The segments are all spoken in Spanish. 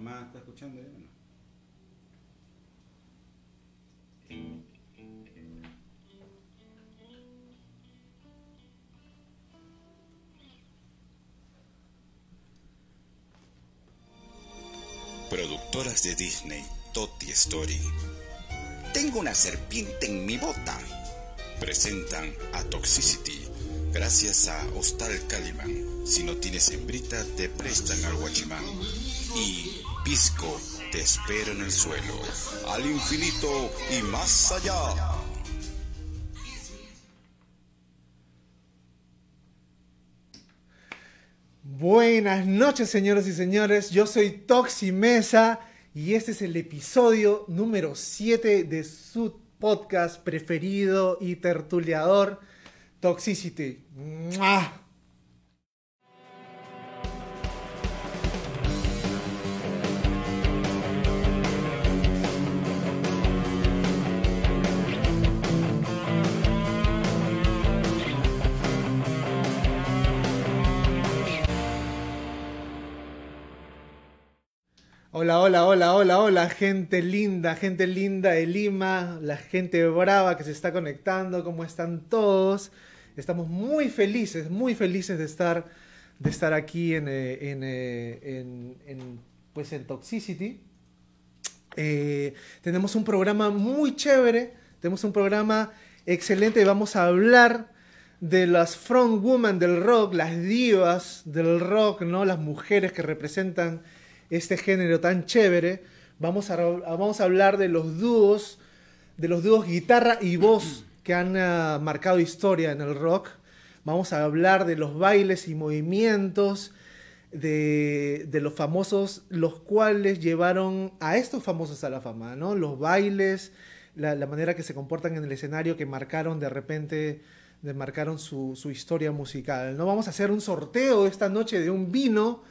Mamá, ¿está escuchando? ya o no? Productoras de Disney, Totti Story. Tengo una serpiente en mi bota. Presentan a Toxicity. Gracias a Hostal Caliman. Si no tienes hembrita, te prestan al guachimán. Pisco, te espero en el suelo. Al infinito y más allá. Buenas noches, señoras y señores. Yo soy Toxi Mesa y este es el episodio número 7 de su podcast preferido y tertuliador, Toxicity. ¡Mua! Hola, hola, hola, hola, hola, gente linda, gente linda de Lima, la gente brava que se está conectando, ¿cómo están todos? Estamos muy felices, muy felices de estar, de estar aquí en, eh, en, eh, en- en, pues en Toxicity. Eh, tenemos un programa muy chévere, tenemos un programa excelente, vamos a hablar de las front women del rock, las divas del rock, ¿no? Las mujeres que representan este género tan chévere. Vamos a, vamos a hablar de los dúos, de los dúos guitarra y voz que han ah, marcado historia en el rock. Vamos a hablar de los bailes y movimientos de, de los famosos, los cuales llevaron a estos famosos a la fama, ¿no? Los bailes, la, la manera que se comportan en el escenario que marcaron de repente, de marcaron su, su historia musical, ¿no? Vamos a hacer un sorteo esta noche de un vino.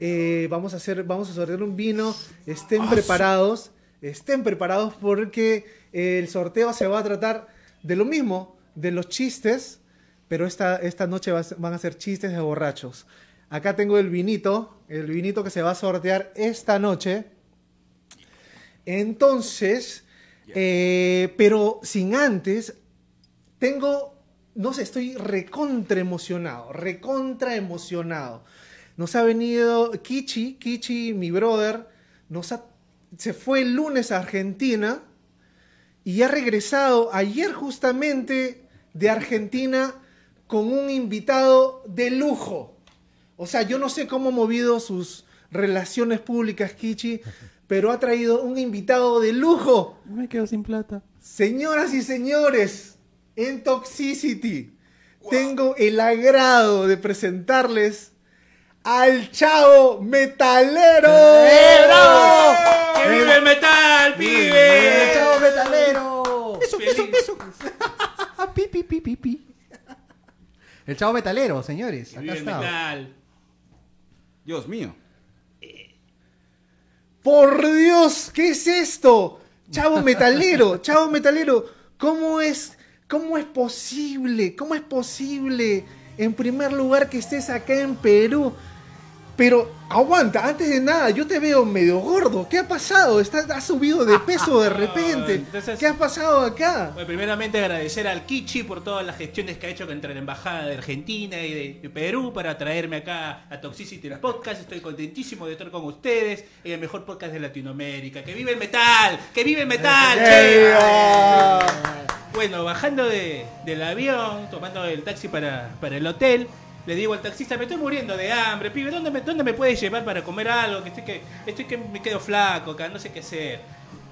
Eh, vamos a hacer, vamos a sortear un vino. Estén preparados, estén preparados porque eh, el sorteo se va a tratar de lo mismo, de los chistes, pero esta, esta noche va van a ser chistes de borrachos. Acá tengo el vinito, el vinito que se va a sortear esta noche. Entonces, eh, pero sin antes, tengo, no sé, estoy recontra emocionado, recontra emocionado. Nos ha venido Kichi, Kichi, mi brother, nos ha- se fue el lunes a Argentina y ha regresado ayer justamente de Argentina con un invitado de lujo. O sea, yo no sé cómo ha movido sus relaciones públicas, Kichi, pero ha traído un invitado de lujo. Me quedo sin plata. Señoras y señores, en Toxicity tengo el agrado de presentarles al chavo metalero. ¡Eh, bravo! ¡Que vive el metal, ¡El pibe! chavo metalero! Eso, eso, eso. pi, pi, pi, pi, pi. El chavo metalero, señores. Acá vive el está. metal. Dios mío. Por Dios, ¿qué es esto? Chavo metalero, chavo metalero, ¿cómo es, cómo es posible? ¿Cómo es posible, en primer lugar, que estés acá en Perú? Pero aguanta, antes de nada, yo te veo medio gordo. ¿Qué ha pasado? ¿Estás, ¿Has subido de peso de repente? entonces- ¿Qué ha pasado acá? Bueno, primeramente agradecer al Kichi por todas las gestiones que ha hecho entre la Embajada de Argentina y de, Perú para traerme acá a Toxicity los Podcast. Estoy contentísimo de estar con ustedes en el mejor podcast de Latinoamérica. ¡Que vive el metal! ¡Que vive el metal! che! ¡Viva! Bueno, bajando de- del avión, tomando el taxi para, para el hotel, le digo al taxista, me estoy muriendo de hambre, pibe, ¿dónde me, dónde me puedes llevar para comer algo? Que estoy que, estoy que me quedo flaco acá, no sé qué hacer.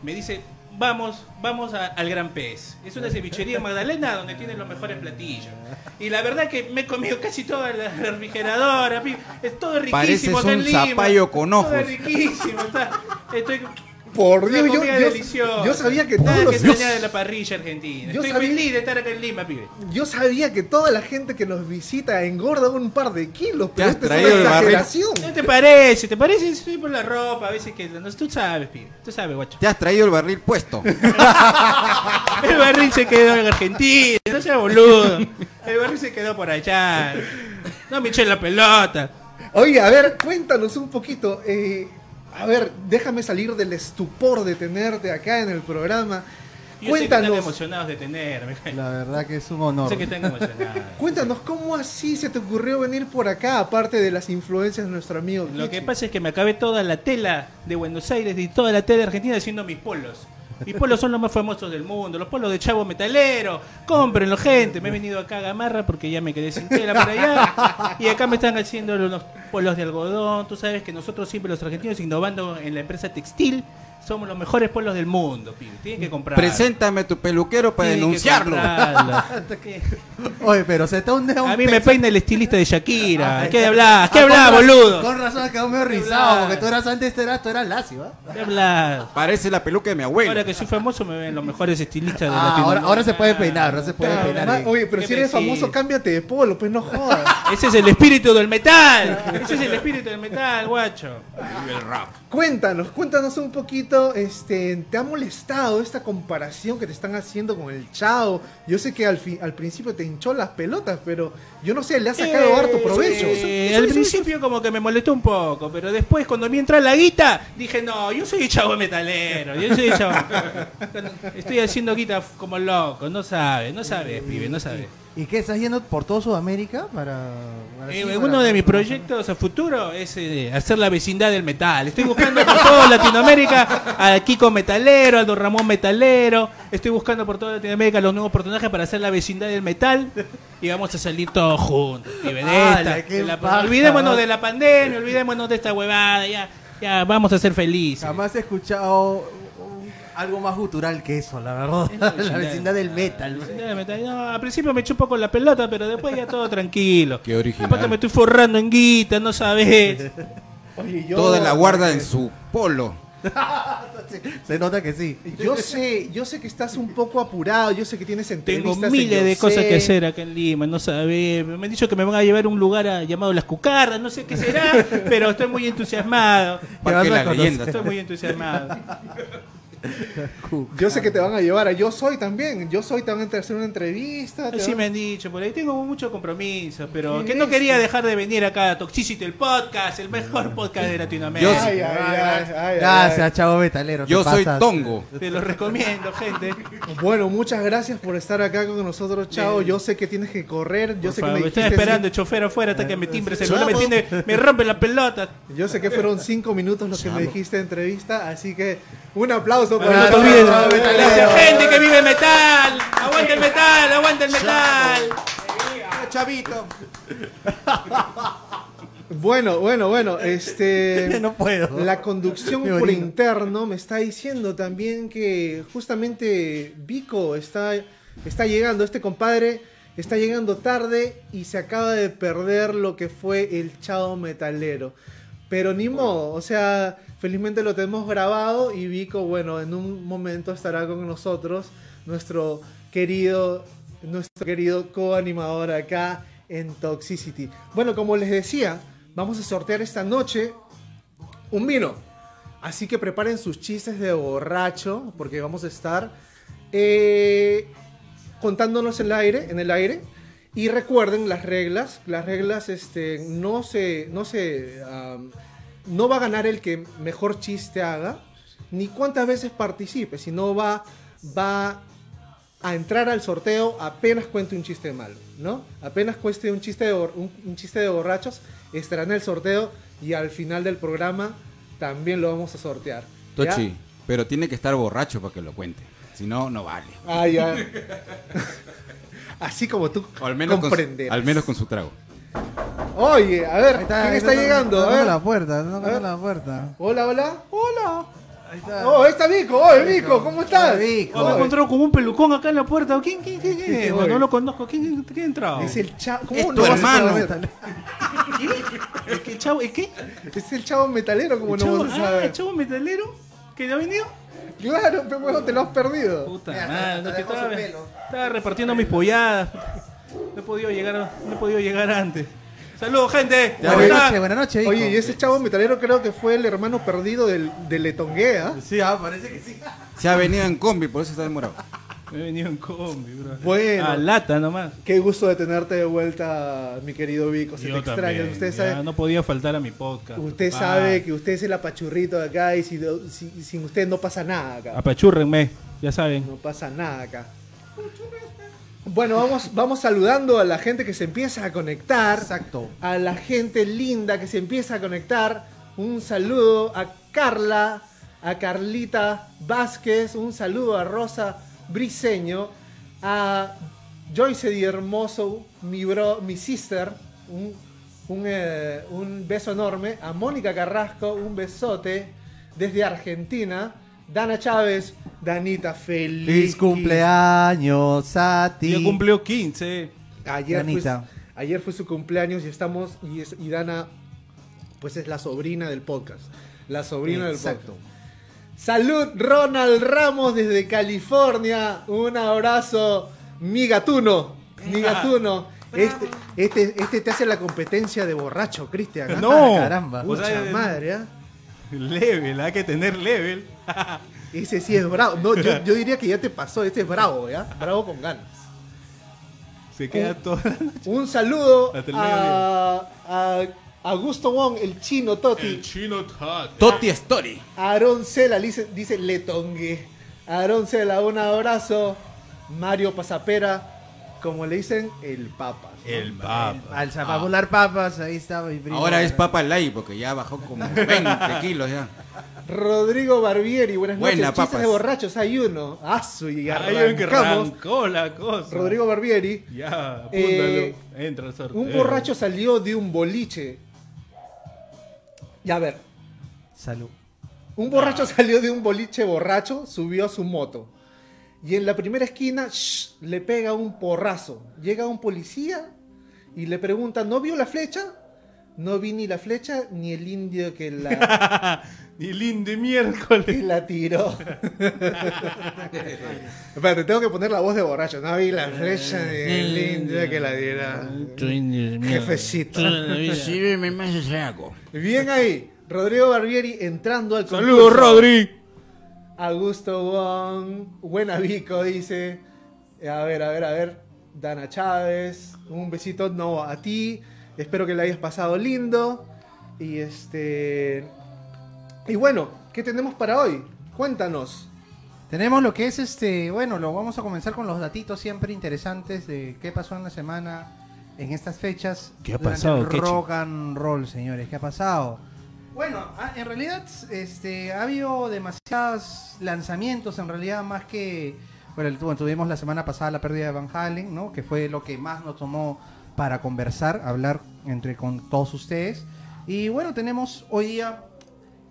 Me dice, vamos, vamos a- al Gran Pez. Es una cevichería en Magdalena donde tienen los mejores platillos. Y la verdad que me he comido casi toda la refrigeradora, pibe. Es todo riquísimo Pareces un zapallo con Todo ojos. es riquísimo, está, estoy... Por Dios, yo, yo- yo sabía que todos los... que de la parrilla argentina. Yo Estoy sabía- feliz de estar acá en Lima, pibe. Yo sabía que toda la gente que nos visita engorda un par de kilos, pero esta es una el barril. exageración. ¿No te parece? ¿Te parece? Soy por la ropa, a veces que... No, tú sabes, pibe. Tú sabes, guacho. Te has traído el barril puesto. El barril se quedó en Argentina. No seas boludo. El barril se quedó por allá. No me eché la pelota. Oye, a ver, cuéntanos un poquito. eh, A ver, déjame salir del estupor de tenerte acá en el programa. Yo sé que están Cuéntanos, emocionados de tenerme. La verdad que es un honor. Sé que están emocionados. cuéntanos, ¿cómo así se te ocurrió venir por acá, aparte de las influencias de nuestro amigo Lo que pasa es que me acabé toda la tela de Buenos Aires y toda la tela de Argentina haciendo mis polos. Mis polos son los más famosos del mundo, los polos de Chavo Metalero. Cómprenlo, gente. Me he venido acá a Gamarra porque ya me quedé sin tela por allá. Y acá me están haciendo unos polos de algodón. Tú sabes que nosotros siempre los argentinos innovando en la empresa textil somos los mejores polos del mundo, pibe. Tienen que comprar. Preséntame tu peluquero para denunciarlo. Oye, pero se está un. A mí me peina el estilista de Shakira. ¿Qué hablas? ¿Qué hablas, Ah, boludo? Con razón quedó medio rizado, porque tú eras antes, tú eras, tú eras lacio, ¿ah? ¿Qué hablas? Parece la peluca de mi abuelo. Ahora que soy famoso me ven los mejores estilistas de Ah, ahora, Latinoamérica. ahora se puede peinar, ahora se puede Ah, peinar. bien. Oye, pero si eres famoso, cámbiate de polo, pues no jodas. Ese es el espíritu del metal. Ese es el espíritu del metal, guacho. El rap. Cuéntanos, cuéntanos un poquito, este, ¿te ha molestado esta comparación que te están haciendo con el Chao? Yo sé que al, fi- al principio te hinchó las pelotas, pero yo no sé, le ha sacado harto provecho. Eh, al principio como que me molestó un poco, pero después cuando me entra la guita, dije, no, yo soy chavo metalero, yo soy chavo. Estoy haciendo guita como loco, no sabes, no sabes, pibe, no sabes. ¿Y qué? ¿Estás yendo por toda Sudamérica? Para, para- Eh, uno de mis proyectos a futuro es eh, hacer la vecindad del metal. Estoy buscando por toda Latinoamérica a Kiko Metalero, a Don Ramón Metalero. Estoy buscando por toda Latinoamérica los nuevos personajes para hacer la vecindad del metal. Y vamos a salir todos juntos. olvidémonos de la pandemia, olvidémonos de esta huevada. Ya, ya vamos a ser felices. Jamás he escuchado algo más gutural que eso, la verdad. Es la la vecindad. del metal. Vecindad del metal. No, al principio me echó un poco la pelota, pero después ya todo tranquilo. Qué original. Aparte me estoy forrando en guita, no sabes. Oye, yo- Toda la guarda en su polo. Se nota que sí. Yo sé, yo sé que estás un poco apurado, yo sé que tienes Tengo entrevistas. en miles de cosas Sé. que hacer acá en Lima, no sabes. Me han dicho que me van a llevar a un lugar a- llamado Las Cucardas, no sé qué será, pero estoy muy entusiasmado. Parque vas a de la leyenda. Estoy muy entusiasmado. Yo sé que te van a llevar a Yo Soy también. Yo Soy te van a hacer una entrevista. van- me han dicho, por ahí tengo mucho compromiso, pero que no quería dejar de venir acá a Toxicity, el podcast, el mejor podcast de Latinoamérica. Yo Ay, ay, ay, ay, ay, Gracias, chavo metalero. Yo soy pasas. Tongo. Te lo recomiendo, gente. Bueno, muchas gracias por estar acá con nosotros, Chao. Yo sé que tienes que correr. Yo Por sé que me estoy esperando el chofer afuera hasta que me timbre el celular, me, tiene- me rompe la pelota. Yo sé que fueron cinco minutos los que me dijiste de entrevista, así que un aplauso No para Metalero. gracias, gente que vive metal. Aguanta el metal, aguanta el metal. Chavito. Bueno, bueno, bueno, este... No puedo. La conducción por interno me está diciendo también que justamente Vico está, está llegando, este compadre está llegando tarde y se acaba de perder lo que fue el Chao Metalero. Pero ni modo, o sea, felizmente lo tenemos grabado y Vico, bueno, en un momento estará con nosotros, nuestro querido, nuestro querido co-animador acá en Toxicity. Bueno, como les decía, vamos a sortear esta noche un vino. Así que preparen sus chistes de borracho, porque vamos a estar eh, contándonos el aire, en el aire. Y recuerden las reglas. Las reglas, este, no se, no se, no va a ganar el que mejor chiste haga, ni cuántas veces participe, sino va, va a entrar al sorteo apenas cuente un chiste malo, ¿no? Apenas cueste un chiste de, un, un chiste de borrachos, estará en el sorteo y al final del programa también lo vamos a sortear. ¿ya? Tochi, pero tiene que estar borracho para que lo cuente. Si no, no vale. Ah, ya. Así como tú O al menos, con su, comprenderás. al menos con su trago. Oye, a ver, Ahí ¿quién ahí está llegando? A tocando ver. la puerta, no A ver. la puerta. Hola, hola. Hola. Ahí está. Oh, ahí está Vico. Oye, Vico, ¿cómo estás? Vico. Oh, me he encontrado con un pelucón acá en la puerta. ¿Quién, quién, quién, quién es? Oye. No lo conozco. ¿Quién, quién ha entrado? Es el chavo. ¿Cómo Es no tu a hermano. qué, chavo? ¿El qué? Es el chavo metalero, como ¿El no a ah, saber. ¿el chavo metalero? ¿Que ya ha venido? Claro, pero bueno, te lo has perdido. Puta Mira, madre, te no, que estaba, estaba repartiendo mis polladas. No he podido llegar, no he podido llegar antes. Saludos, gente. ¿Cómo Buenas noches, buenas noches. Oye, y ese chavo metalero creo que fue el hermano perdido del, del Letonguea. Sí, ah, parece que sí. Se ha venido en combi, por eso está demorado. Me he venido en combi, bro. Bueno. A lata nomás. Qué gusto de tenerte de vuelta, mi querido Vico. Se te extraña. Usted ya sabe, no podía faltar a mi podcast. usted sabe que usted es el apachurrito de acá y si- si- sin usted no pasa nada acá. Apachúrrenme, ya saben. No pasa nada acá. Bueno, vamos, vamos saludando a la gente que se empieza a conectar. Exacto. A la gente linda que se empieza a conectar. Un saludo a Carla, a Carlita Vázquez. Un saludo a Rosa Briseño. A Joyce Di Hermoso, mi, bro, mi sister. Un, un, eh, un beso enorme. A Mónica Carrasco, un besote desde Argentina. Dana Chávez, Danita, feliz. Feliz cumpleaños a ti. Yo cumplió 15. Ayer fue, Danita. ayer fue su cumpleaños y estamos. Y, es- y Dana, pues es la sobrina del podcast. La sobrina Exacto. del podcast. Salud, Ronald Ramos desde California. Un abrazo, mi gatuno. Mi gatuno. Este, este, este te hace la competencia de borracho, Cristian. ¿ah? No. caramba. O Pucha sea, madre, ¿ah? Level, hay que tener level. Ese sí es bravo. No, yo, yo diría que ya te pasó. Este es bravo, ¿ya? Bravo con ganas. Se queda toda la noche. Un saludo a, a Augusto Wong, el chino Toti. El chino Tat. Toti Story. Aaron Cela dice, dice Letongue. Aaron Cela, un abrazo. Mario Pasapera, como le dicen, el Papa. El papa. Al volar papas, ahí estaba mi primo. Ahora es Papa Light porque ya bajó como 20 kilos ya. Rodrigo Barbieri, buenas noches. Buena, Chistes papas. de borrachos, hay uno. Asu, y que arrancamos. la cosa. Rodrigo Barbieri. Ya, apúntalo. Eh, Entra el sorteo. Un borracho salió de un boliche. Ya a ver, Salud. Un borracho salió de un boliche borracho, subió a su moto. Y en la primera esquina shh, le pega un porrazo. Llega un policía y le pregunta, ¿no vio la flecha? No vi ni la flecha ni el indio que la, Ni lindo que miércoles. la tiró. Espérate, tengo que poner la voz de borracho. No vi la flecha ni el indio que la tiró. Jefecito. Sírveme más. Bien ahí. Rodrigo Barbieri entrando al Saludos, concurso. Rodri. Augusto Wong, buena Vico, dice. A ver, a ver, a ver. Dana Chávez, un besito no a ti. Espero que le hayas pasado lindo. Y este. Y bueno, ¿qué tenemos para hoy? Cuéntanos. Tenemos lo que es este, bueno, lo vamos a comenzar con los datitos siempre interesantes de qué pasó en la semana en estas fechas. ¿Qué ha pasado, el rock and roll, señores, ¿qué ha pasado? Bueno, ah, en realidad este, ha habido demasiados lanzamientos, en realidad más que, bueno, tu- tuvimos la semana pasada la pérdida de Van Halen, ¿no? Que fue lo que más nos tomó para conversar, hablar entre con todos ustedes. Y bueno, tenemos hoy día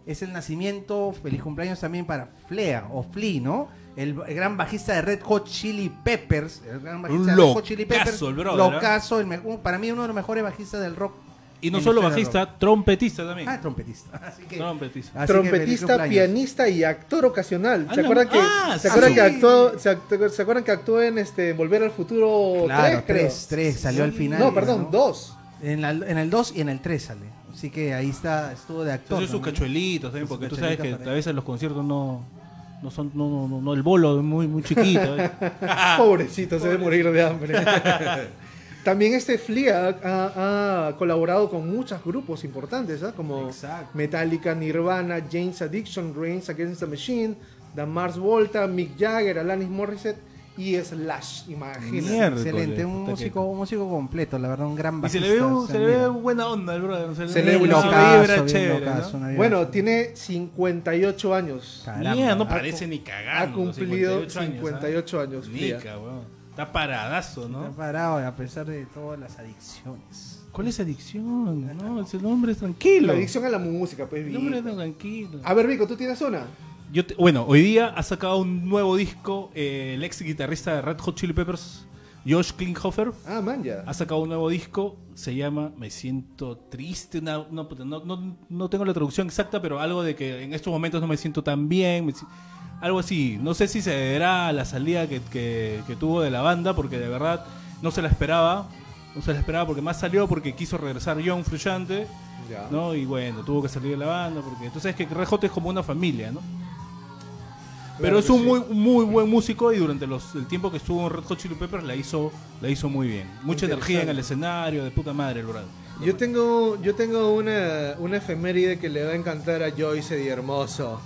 es el nacimiento, feliz cumpleaños también para Flea o Flea, ¿no? El, el gran bajista de Red Hot Chili Peppers. El gran bajista de Red Hot Chili locazo, Peppers. el brother, ¿eh? locazo, el me- para mí uno de los mejores bajistas del rock. Y no solo bajista, trompetista también. Ah, trompetista. Así que, Trompetista. así que Trompetista, cumpleaños. pianista y actor ocasional. ¿Se acuerdan que, Ah, ¿se acuerdan sí. que actuó, se, act- ¿se acuerdan que actuó en este Volver al Futuro Claro, 3, creo? tres, tres, salió al final. No, perdón, ¿no? dos. En, la- en el 2 y en el 3 sale. Así que ahí está, estuvo de actor. Entonces sus cachuelitos también, porque tú sabes que a veces los conciertos no, no son, no, no, no, no, el bolo es muy, muy chiquito. ¿eh? Pobrecito, se debe morir de hambre. También este Flea ha, colaborado con muchos grupos importantes, ¿ah? como Exacto. Metallica, Nirvana, James Addiction, Reigns Against the Machine, The Mars Volta, Mick Jagger, Alanis Morissette y Slash, imagínate. Mierda. Excelente, un músico, un músico completo, la verdad, un gran Y bajista. se le ve, un- se le ve buena onda el brother. Se, Se le ve una vibra chévere, locazo, ¿no? Bueno, tiene 58 años. Caramba. Mierda, no parece ni cagando. ha cumplido 58 años, 58 años, ¿ah? Flea. Nica, weón. Está paradazo, Está ¿no? parado a pesar de todas las adicciones. ¿Cuál es adicción? No, ese hombre es tranquilo. La adicción a la música, pues. El hombre es tranquilo. A ver, Vico, ¿tú tienes una? Yo te- bueno, hoy día ha sacado un nuevo disco eh, el ex guitarrista de Red Hot Chili Peppers, Josh Klinghoffer. Ah, man, ya. Ha sacado un nuevo disco, se llama Me siento triste, una- no, puta, no, no- no tengo la traducción exacta, pero algo de que en estos momentos no me siento tan bien, me si- algo así. No sé si se deberá a la salida que, que- que tuvo de la banda, porque de verdad no se la esperaba, no se la esperaba porque más salió porque quiso regresar John Frusciante, Ya. ¿no? Y bueno, tuvo que salir de la banda, porque tú sabes que Red Hot es como una familia, ¿no? Pero Claro es un sí. muy muy buen músico y durante los, el tiempo que estuvo en Red Hot Chili Peppers la hizo la hizo muy bien. Mucha energía en el escenario, de puta madre el brother. Yo tengo, yo tengo una, una efeméride que le va a encantar a Joyce Di Hermoso.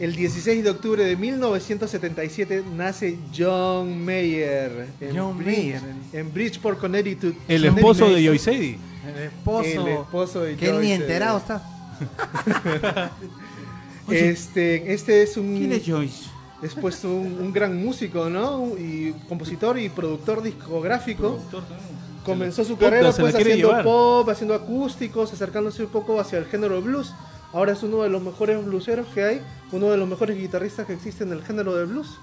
El 16 de octubre de 1977 nace John Mayer en, John Bridge- Mayer. en Bridgeport, Connecticut. El esposo de Joyce Joyce Eddy. El esposo. El esposo de Que él ni enterado está. Este, este es un, ¿Quién es Joyce? es pues un, un gran músico, ¿no? Y compositor y productor discográfico. Comenzó su carrera pues haciendo llevar. pop, haciendo acústicos, acercándose un poco hacia el género blues. Ahora es uno de los mejores blueseros que hay, uno de los mejores guitarristas que existe en el género del blues.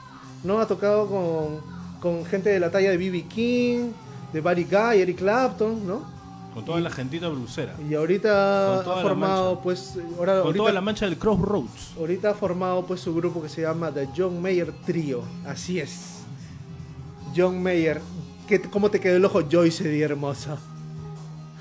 ¿no? Ha tocado con, con gente de la talla de B.B. King, de Buddy Guy, Eric Clapton, ¿no? Con toda la gentita blusera. Y ahorita ha formado pues ahora Con ahorita, toda la mancha del Crossroads. ahorita ha formado pues su grupo que se llama The John Mayer Trio. Así es. John Mayer. ¿Qué, ¿Cómo te quedó el ojo Joyce Di hermosa?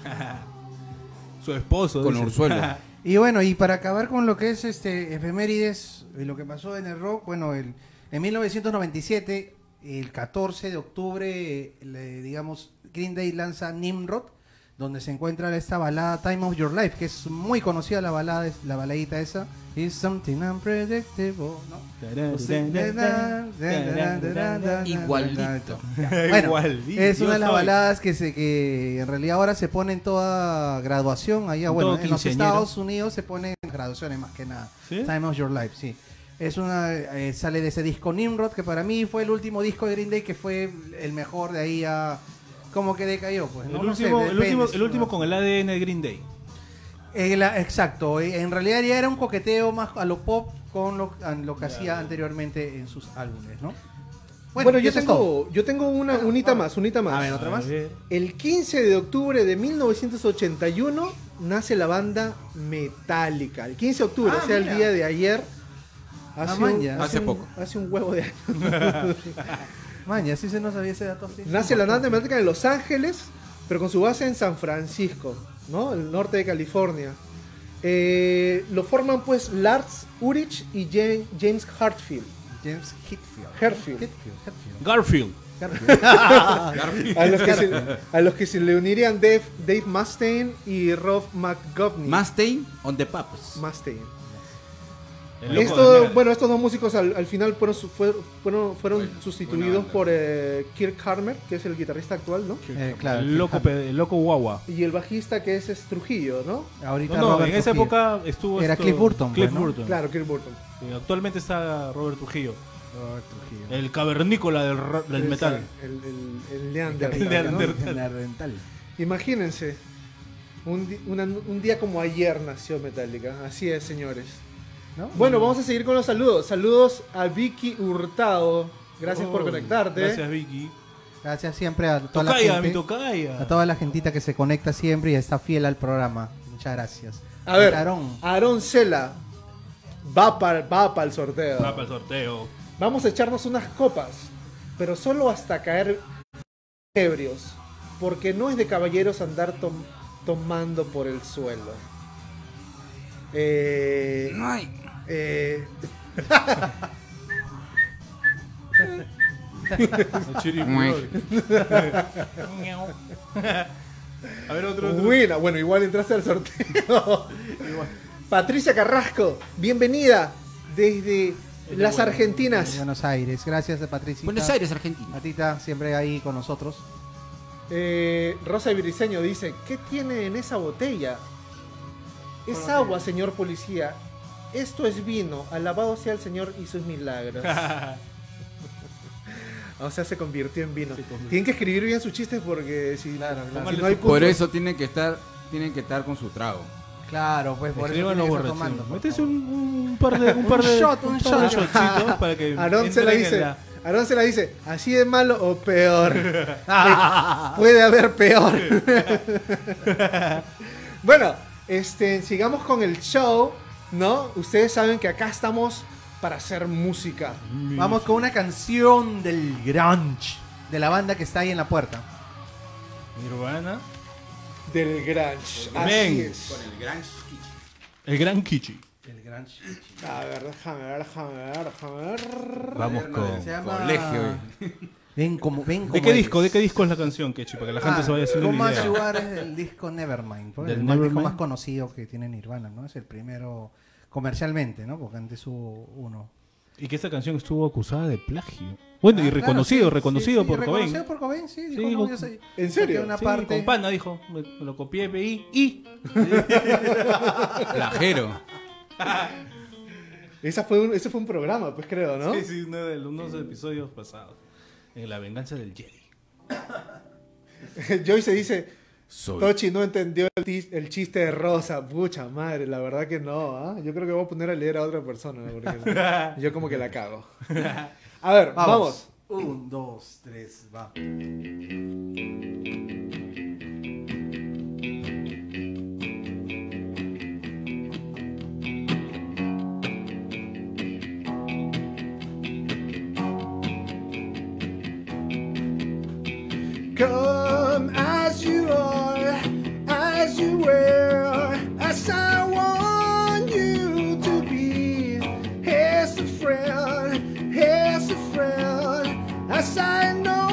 Su esposo. Con dice. Y bueno, y para acabar con lo que es este efemérides, y lo que pasó en el rock, bueno, el, en 1997, el 14 de octubre, le- digamos, Green Day lanza Nimrod, donde se encuentra esta balada Time of Your Life, que es muy conocida la balada, es- la baladita esa. It's something unpredictable, ¿no? Igualito. Bueno, Igualito, es una de las baladas que se que en realidad ahora se pone en toda graduación allá En bueno en los. Estados Unidos se pone en graduaciones más que nada ¿Sí? Time of Your Life sí es una eh, sale de ese disco Nimrod que para mí fue el último disco de Green Day que fue el mejor de ahí a como que decayó pues El, ¿no? No sé, último, el, último, con el ADN de Green Day. Eh, exacto eh, en realidad ya era un coqueteo más a lo pop con lo, que hacía anteriormente en sus álbumes ¿no? Bueno, yo tengo, yo tengo una unita más, unita más. a ver otra A más ver. El 15 de octubre de 1981 nace la banda Metallica. El 15 de octubre, Ah, o sea, mira. el día de ayer. Ah, Hace, man, un, ya. Hace un- poco. Hace un huevo de años. Man, ya sí se nos sabía ese dato sí. Nace la banda Metallica en Los Ángeles, pero con su base en San Francisco, ¿no? El norte de California. Eh, lo forman pues Lars Ulrich y Ja- James Hartfield. James Hetfield. Herfield. Hetfield, Hetfield. Garfield. Garfield. A los que se, a los que se le unirían Dave, Dave Mustaine y Rob McGovney. Mustaine on the Paps. Mustaine. Esto, bueno, estos dos músicos al, al final fueron, fueron, fueron sustituidos banda. por eh, Kirk Harmer, que es el guitarrista actual, ¿no? Eh, claro, el, loco, el loco guagua. Y el bajista que es, es Trujillo, ¿no? Ahorita No, en esa Trujillo. época estuvo. Era esto- Cliff Burton, Cliff pues, ¿no? Burton. Claro, Kirk Burton. Sí, actualmente está Robert Trujillo. Robert Trujillo. El cavernícola del, del El- metal. El, el, el Neandertal. Imagínense, un, di- una- un día como ayer nació Metallica. Así es, señores. ¿No? Bueno, vamos a seguir con los saludos. Saludos a Vicky Hurtado. Gracias por conectarte. Gracias, Vicky. Gracias siempre a toda la Tocaya, mi gente. tocaya. A toda la gentita que se conecta siempre y está fiel al programa. Muchas gracias. A ver, Aarón. Aarón Cela va para va el sorteo. Va para el sorteo. Vamos a echarnos unas copas, pero solo hasta caer ebrios, porque no es de caballeros andar tom- tomando por el suelo. Eh, Ay, eh. A ver, otro. otro. buena, bueno, igual entraste al sorteo. Patricia Carrasco, bienvenida desde las Argentinas. Buenos Aires. Gracias, Patricia. Buenos Aires, Argentina. Matita, siempre ahí con nosotros. Eh, Rosa Viriseño dice, ¿qué tiene en esa botella? Es agua, señor policía. Esto es vino. Alabado sea el Señor y sus milagros. o sea, se convirtió en vino. Tienen que escribir bien sus chistes porque si, Claro, claro. si no hay Por eso tienen que estar, tienen que estar con su trago. Claro, pues por eso borrachos. tomando. Metes un, un par de. Un, par Un de, shot, un par de shot. shotcitos para que. Aarón se la dice. la- Aarón se la dice, así de malo o peor. Puede haber peor. bueno, este, sigamos con el show, ¿no? Ustedes saben que acá estamos para hacer música. Vamos con una canción del grunge. De la banda que está ahí en la puerta. Nirvana. Del grunge. Así Men. es. el gran El gran Kichi. El gran chichi. A ver, déjame ver, déjame ver, déjame ver. Vamos con. Se llama... Colegio, Ven como, ven como ¿De qué eres. disco? ¿De qué disco es la canción, Kechi? Para que la gente Ah, se vaya haciendo una más idea. lugar es del disco Nevermind, pues, Del el más- disco Nevermind. más conocido que tiene Nirvana, ¿no? Es el primero comercialmente, ¿no? Porque antes hubo uno. Y que esta canción estuvo acusada de plagio. Bueno, y Ah, reconocido, claro, sí, reconocido sí, sí, por Cobain. Reconocido por Cobain, sí. Dijo, no, yo ¿En serio? Una Sí, parte... con pana dijo, me, me lo copié y y Plagero. Esa fue un, ese fue un programa, pues creo, ¿no? Sí, sí, uno de los episodios pasados. En La venganza del Jedi. Joyce dice, Soy. Tochi no entendió el, chiste de Rosa. Pucha madre, la verdad que no. ¿ah? Yo creo que voy a poner a leer a otra persona. Porque yo como que la cago. A ver, vamos. Un, dos, tres, va. Come as you are, as you were, as I want you to be. Here's a friend, here's a friend, as I know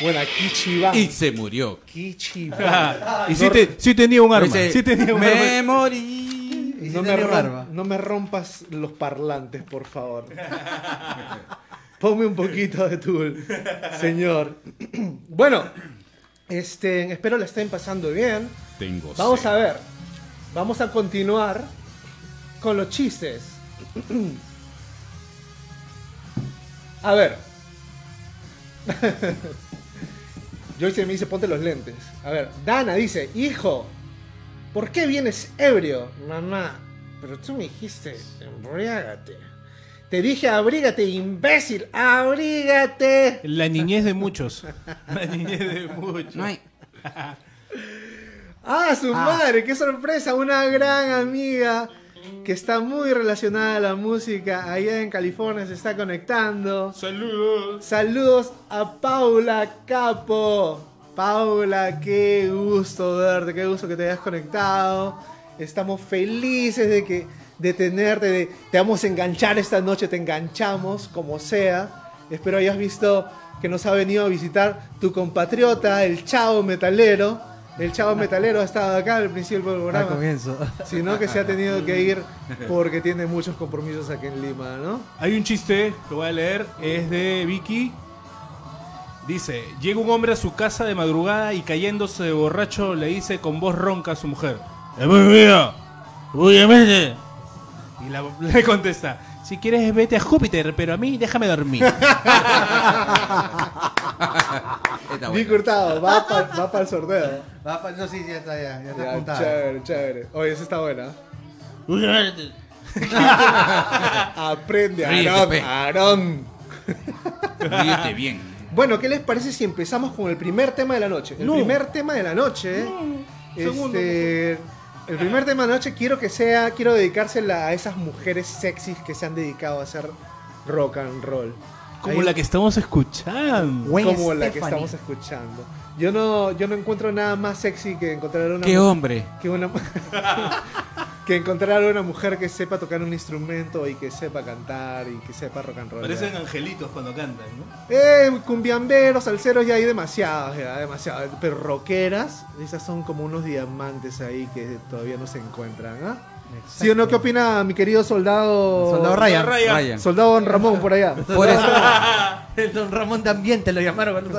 Buena, Kichiban. Y se murió. Kichiban. y sí, te- sí tenía un arma. Dice, Sí tenía un me arma. morí. Y si No me, no rompas los parlantes, por favor. Ponme un poquito de tul, señor. bueno, este, espero la estén pasando bien. Tengo Vamos sed. a ver. Vamos a continuar con los chistes. A ver. Joyce me dice, ponte los lentes. A ver, Dana dice, hijo, ¿por qué vienes ebrio? Mamá, pero tú me dijiste, embriágate. Te dije, abrígate, imbécil, abrígate. La niñez de muchos. La niñez de muchos. No hay. Ah, su madre, qué sorpresa, una gran amiga que está muy relacionada a la música allá en California se está conectando. Saludos. Saludos a Paula Capo. Paula, qué gusto verte, qué gusto que te hayas conectado. Estamos felices de que de tenerte, de- te vamos a enganchar esta noche, te enganchamos como sea. Espero hayas visto que nos ha venido a visitar tu compatriota, el Chavo Metalero. El Chavo Metalero ha estado acá al principio del Al programa comienzo. sino que se ha tenido que ir porque tiene muchos compromisos aquí en Lima, ¿no? Hay un chiste que voy a leer, es de Vicky. Dice, llega un hombre a su casa de madrugada y cayéndose de borracho le dice con voz ronca a su mujer, ¡Es muy mío! ¡Obviamente! Y la, le contesta, si quieres vete a Júpiter, pero a mí déjame dormir. Hurtado, va para el sorteo. Va pa- no, sí, ya está, ya, ya está Ya, apuntado. chévere, chévere. Oye, esa está buena. Aprende, Ríete, Aarón, pe. Aarón. Ríete bien. Bueno, ¿qué les parece si empezamos con el primer tema de la noche? El No. primer tema de la noche. Segundo. Este, el primer tema de la noche quiero que sea, quiero dedicársela a esas mujeres sexys que se han dedicado a hacer rock and roll. Como Ahí- la que estamos escuchando. Gwen como la que Stefani. estamos escuchando. Yo no, yo no encuentro nada más sexy que encontrar una Qué mu- hombre. que una que encontrar una mujer que sepa tocar un instrumento y que sepa cantar y que sepa rock and roll. Parecen angelitos cuando cantan, ¿no? Eh, cumbiamberos, salseros ya hay demasiados, ya, demasiados. Pero rockeras, esas son como unos diamantes ahí que todavía no se encuentran, ¿ah? ¿Sí o no? ¿Qué opina mi querido soldado? Soldado Ryan. Ryan. Ryan. Soldado Don Ramón por allá. Forrest, El Don Ramón también te lo llamaron.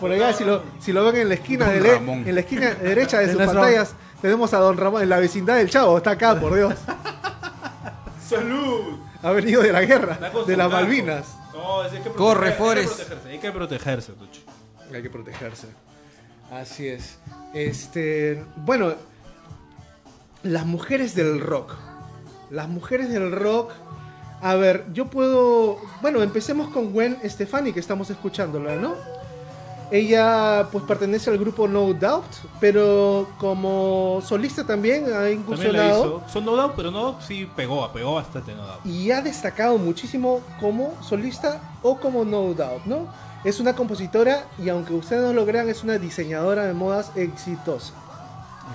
Por allá, si lo, si lo ven en la esquina de le- en la esquina derecha de sus nuestro- pantallas, tenemos a Don Ramón en la vecindad del Chavo, está acá, por Dios. ¡Salud! Ha venido de la guerra, de las. Malvinas. No, es- hay que Corre, Forrest. Hay que protegerse, hay que protegerse, Tucho. Hay que protegerse. Así es. Este, bueno, las mujeres del rock. Las mujeres del rock. A ver, yo puedo. Bueno, empecemos con Gwen Stefani, que estamos escuchándola, ¿no? Ella, pues, pertenece al grupo No Doubt, pero como solista también ha También la incursionado hizo. Son No Doubt, pero No Doubt sí pegó, pegó bastante No Doubt. y ha destacado muchísimo como solista o como No Doubt, ¿no? Es una compositora y aunque ustedes no lo crean, es una diseñadora de modas exitosa.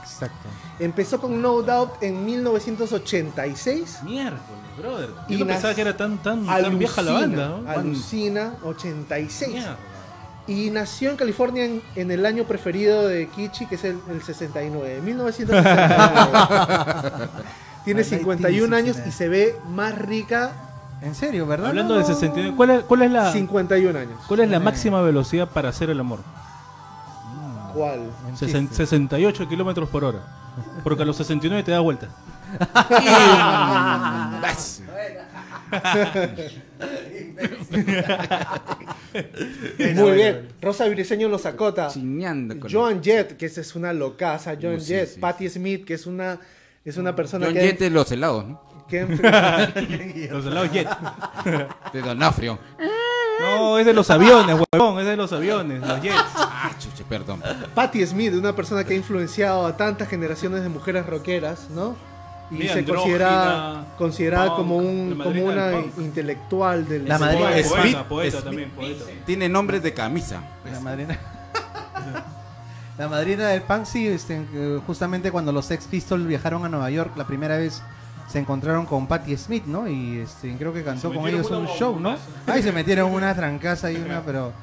Exacto. Empezó con No Doubt en 1986. Miércoles, brother. Y no pensaba que era tan, tan, tan vieja la banda, ¿no? Alucina, 86. Mierda. Y nació en California en, en el año preferido de Kichi, que es el, el 69, 1969. Tiene Ah, 51 años 1969. y se ve más rica En serio, ¿verdad? Hablando No. de 69, ¿cuál es, cuál es la, 51 años. cuál es la Eh. máxima velocidad para hacer el amor? ¿Cuál? Un Sesen- chiste. 68 kilómetros por hora. Porque a los 69 te da vuelta. Muy bien. Rosa Briseño nos acota. Chiñando con Joan Jett, que esa es una locaza. Joan sí, Jett. sí. Patti Smith, que es una, es una persona John que, Jett de los helados, ¿no? que Los helados Jet. De Donofrio. No, es de los aviones, huevón. Es de los aviones, los Jets. Ah, chuche, perdón. Patti Smith, una persona que ha influenciado a tantas generaciones de mujeres rockeras, ¿no? Y se andrógina, considera, considerada punk, como, un, como una del intelectual del La madrina Poeta, poeta, Smith. poeta Smith. también, poeta. Tiene nombre de camisa. La madrina. La madrina del punk, sí, este, eh, justamente cuando los Sex Pistols viajaron a Nueva York la primera vez se encontraron con Patti Smith, ¿no? Y este, creo que cantó con ellos un show, ¿no? Ahí se metieron una trancaza y una, pero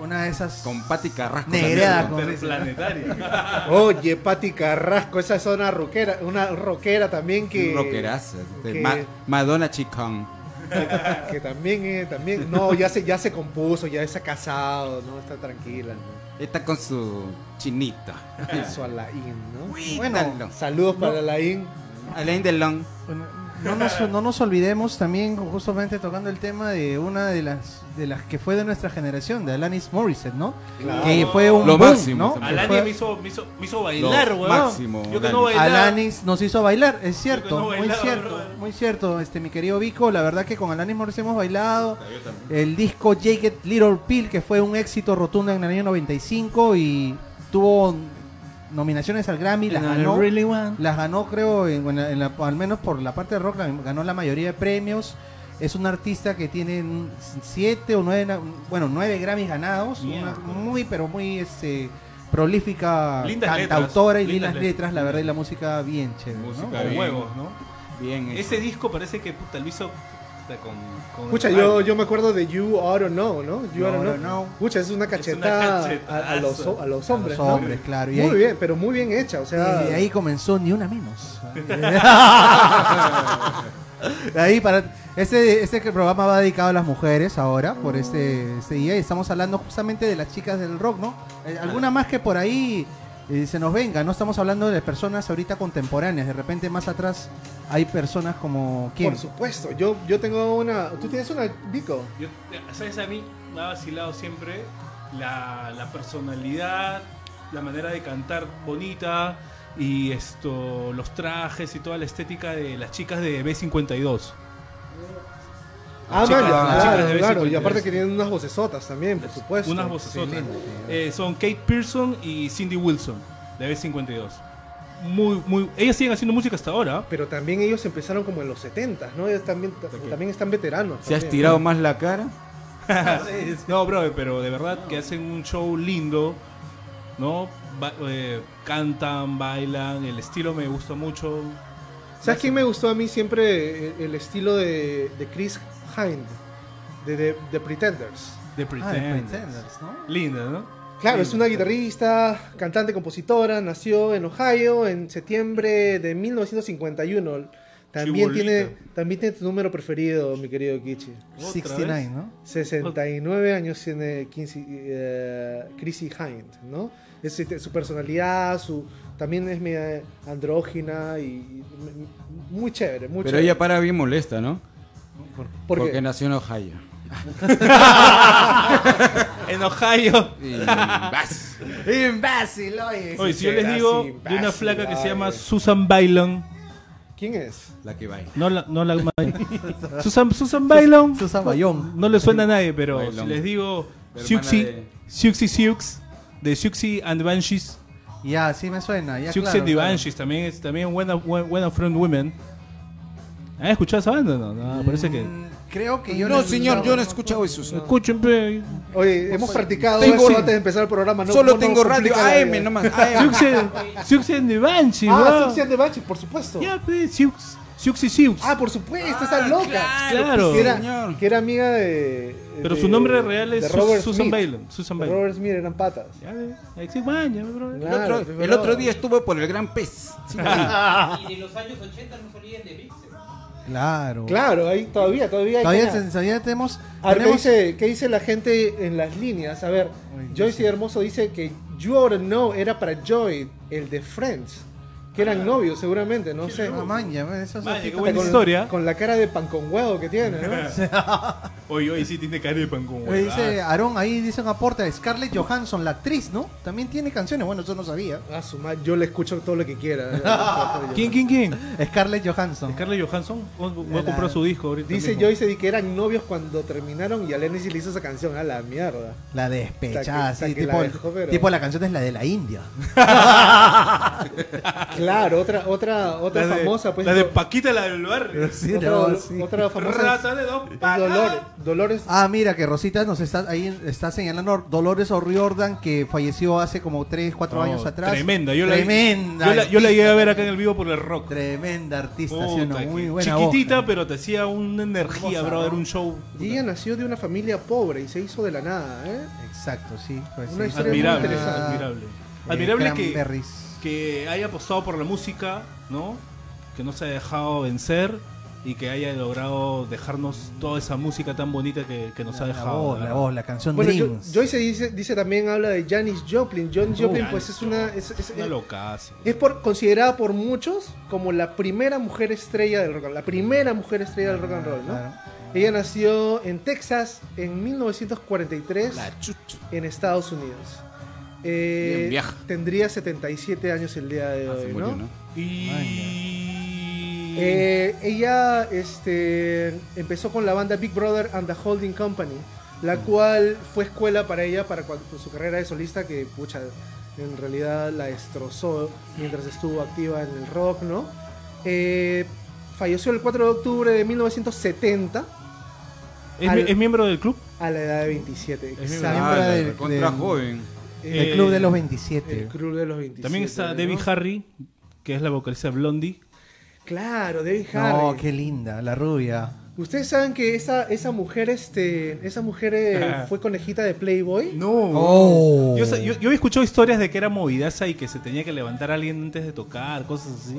una de esas Con Pati Carrasco. Con- Interplanetaria. Oye, Patti Carrasco, esa es una rockera, una rockera también que... Que- Ma- Madonna Chicón. que también, eh, también, no, ya se, ya se compuso, ya se ha casado, no, está tranquila, ¿no? Está con su chinita. Su Alain, ¿no? Bueno. Saludos para Alain. Alain Delon. Bueno, no nos, no nos olvidemos también, justamente tocando el tema de una de las de las que fue de nuestra generación, de Alanis Morissette, ¿no? Claro. Que fue un Lo boom, máximo ¿no? fue- me hizo, me, hizo, me hizo bailar, Lo weón. máximo, Yo que no Alanis. bailaba. Alanis nos hizo bailar, es cierto, muy cierto, muy cierto, este mi querido Vico, la verdad que con Alanis Morissette hemos bailado. El disco Jagged Little Pill que fue un éxito rotundo en el año 95 y tuvo nominaciones al Grammy, las ganó. Las ganó, creo, en, en la- en la- al menos por la parte de rock, ganó la mayoría de premios. Es un artista que tiene siete o nueve, bueno, nueve Grammys ganados. Una muy, pero muy este, prolífica Lindas cantautora y letras, lindas lindas letras, la verdad, y la música bien chévere. ¿no? Música Con bien. huevos, ¿no? Bien. Ese disco parece que puta, lo hizo puta, con, con Escucha, yo, yo me acuerdo de You Ought to Know, ¿no? You, to Oughta Know. Know. Escucha, es una una cachetada a, a los, a los hombres, A los ¿no? hombres, claro. Y Muy ahí, bien, pero muy bien hecha, o sea... y ahí comenzó ni una menos. De ahí para este este programa va dedicado a las mujeres ahora por este, este día y estamos hablando justamente de las chicas del rock, ¿no? Eh, alguna más que por ahí eh, se nos venga, no estamos hablando de personas ahorita contemporáneas, de repente más atrás hay personas como quién? Por supuesto, yo, yo tengo una... ¿Tú tienes una, Vico? Yo, ¿Sabes? A mí me ha vacilado siempre la, la personalidad, la manera de cantar bonita y esto los trajes y toda la estética de las chicas de B52. Ah, chicas- man, claro, de claro. B52. Y aparte que tienen unas vocesotas también, por supuesto. Unas voces excelente. eh, son Kate Pearson y Cindy Wilson de B52. Muy, muy, ellas siguen haciendo música hasta ahora. Pero también ellos empezaron como en los 70, ¿no? Ellos también, también están veteranos. ¿Se has tirado más la cara? No, bro, pero de verdad que hacen un show lindo, ¿no? Ba- eh, cantan, bailan, el estilo me gusta mucho. ¿Sabes quién me gustó a mí siempre? El, el estilo de, de Chris Hind, de, de, de Pretenders. The Ah, de Pretenders. Pretenders, ¿no? Linda, ¿no? Claro, es una guitarrista, cantante, compositora, nació en Ohio en septiembre de 1951. También Chibolita. tiene, también tiene tu número preferido, mi querido Kichi. Otra 69, vez. ¿no? 69 años tiene Kinsey, eh, Chrissy Hind, ¿no? Es, este, su personalidad, su también es media andrógina y, y muy chévere, muy Pero chévere. ella para bien molesta, ¿no? ¿Por? Porque nació en Ohio. En Ohio. Imbécil, oye. Oye, si yo les digo de una flaca que se llama Susan Bailon. ¿Quién es? La que baila. No la, no la Susan, Susan Bailon. Susan Bayón. No le suena a nadie, pero Bailon. si les digo Siuxi, de- Siuxi Siux, de Siuxi and the Banshees. Ya, sí me suena. Ya, Siuxi claro, and the claro. Banshees también es también buena, buena, buena Friend Women. ¿Han escuchado esa banda? No, no parece que. Mm, Creo que yo No, he señor, yo no he escuchado. eso. Escuchen, pe. Oye, hemos practicado Tengo- eso sí. antes de empezar el programa. No, Solo no tengo radio complica la AM nomás. AM. Siuxi and the Banshees, Ah. Suxian de Bachi, por supuesto. Ya, pe, Siux, Siux. Ah, por supuesto, está loca. claro. Que era, señor. que era amiga de. Pero de- su nombre real es de Su- Robert Susan Smith. Susan De Bailon. Robert Smith eran patas. Ya, ahí sí, bro. El Claro, otro, pues, el bro. otro día estuvo por el Gran Pez. Sí, Y de los años 80 no salían de Vixen. Claro. Claro, ahí todavía, todavía hay. Todavía, te- todavía tenemos. A ver, ¿qué tenemos- dice, ¿qué dice la gente en las líneas? A ver, Uy, Joyce Hermoso dice que You Ought Know era para Joy, el de Friends. Que eran novios, seguramente, no sé. Ah, man, ya, eso así qué buena con, historia. con la cara de pan con huevo que tiene, ¿no? Oye, oye, sí tiene cara de pan con Oye, dice. Aarón, ahí dice un aporte. Scarlett Johansson, la actriz, ¿no? También tiene canciones. Bueno, eso no sabía. A su madre, yo le escucho todo lo que quiera. ¿Quién, quién, quién? Scarlett Johansson. Scarlett Johansson. Voy a comprar su disco ahorita. Dice. Joyce di que eran novios cuando terminaron y a Lenny sí le hizo esa canción. A la mierda. La despechada, sí, tipo la canción es la de la India. Claro, otra, otra, otra La de- famosa, pues. La de Paquita, la del barrio. Sí, otra, no, sí. otra famosa. Rata de dos. Dolores. Dolores. Ah, mira, que Rosita nos está ahí está señalando Dolores O'Riordan que falleció hace como 3, 4 No, años atrás. Tremenda. Yo tremenda. La, yo, la, yo la llegué a ver acá en el vivo por el rock. Tremenda artista, ¿sí no? Muy buena chiquitita, voz. pero te hacía una energía, bro. Era ¿no? un show Y ella nació de una familia pobre y se hizo de la nada, ¿eh? Exacto, sí. Pues, Una sí. historia muy admirable. interesante. Admirable. Eh, Admirable que. Que haya apostado por la música, ¿no? Que no se ha dejado vencer y que haya logrado dejarnos toda esa música tan bonita que, que nos ha La dejado. voz, de la voz, la canción Bueno, yo- Dreams. Joyce dice, dice también, habla de Janis Joplin. Janis Joplin, Oh, pues es una. Es, es- Una es- locaza. es por, considerada por muchos como la primera mujer estrella del rock and roll. La primera mujer estrella del rock and roll, ¿no? Claro. Ella nació en Texas en 1943 La chucha. en Estados Unidos. Eh, Bien vieja. tendría 77 años el día de Ah, hoy, ¿no? Y. Eh, ella este, empezó con la banda Big Brother and the Holding Company, la cual fue escuela para ella para cuando- su carrera de solista, que pucha, en realidad la destrozó mientras estuvo activa en el rock, ¿no? Eh, falleció el 4 de octubre de 1970 ¿Es, al- es miembro del club? a la edad de 27. miembro. exacto. Miembro Ah, recontra del- joven. El Eh, club de los El 27. club de los 27. También está ¿no? Debbie Harry, que es la vocalista de Blondie. Claro, Debbie Harry. No, qué linda, la rubia. Ustedes saben que esa, esa mujer, este, esa mujer eh, fue conejita de Playboy. No. Oh. Yo, yo, yo he escuchado historias de que era movidaza y que se tenía que levantar a alguien antes de tocar, cosas así.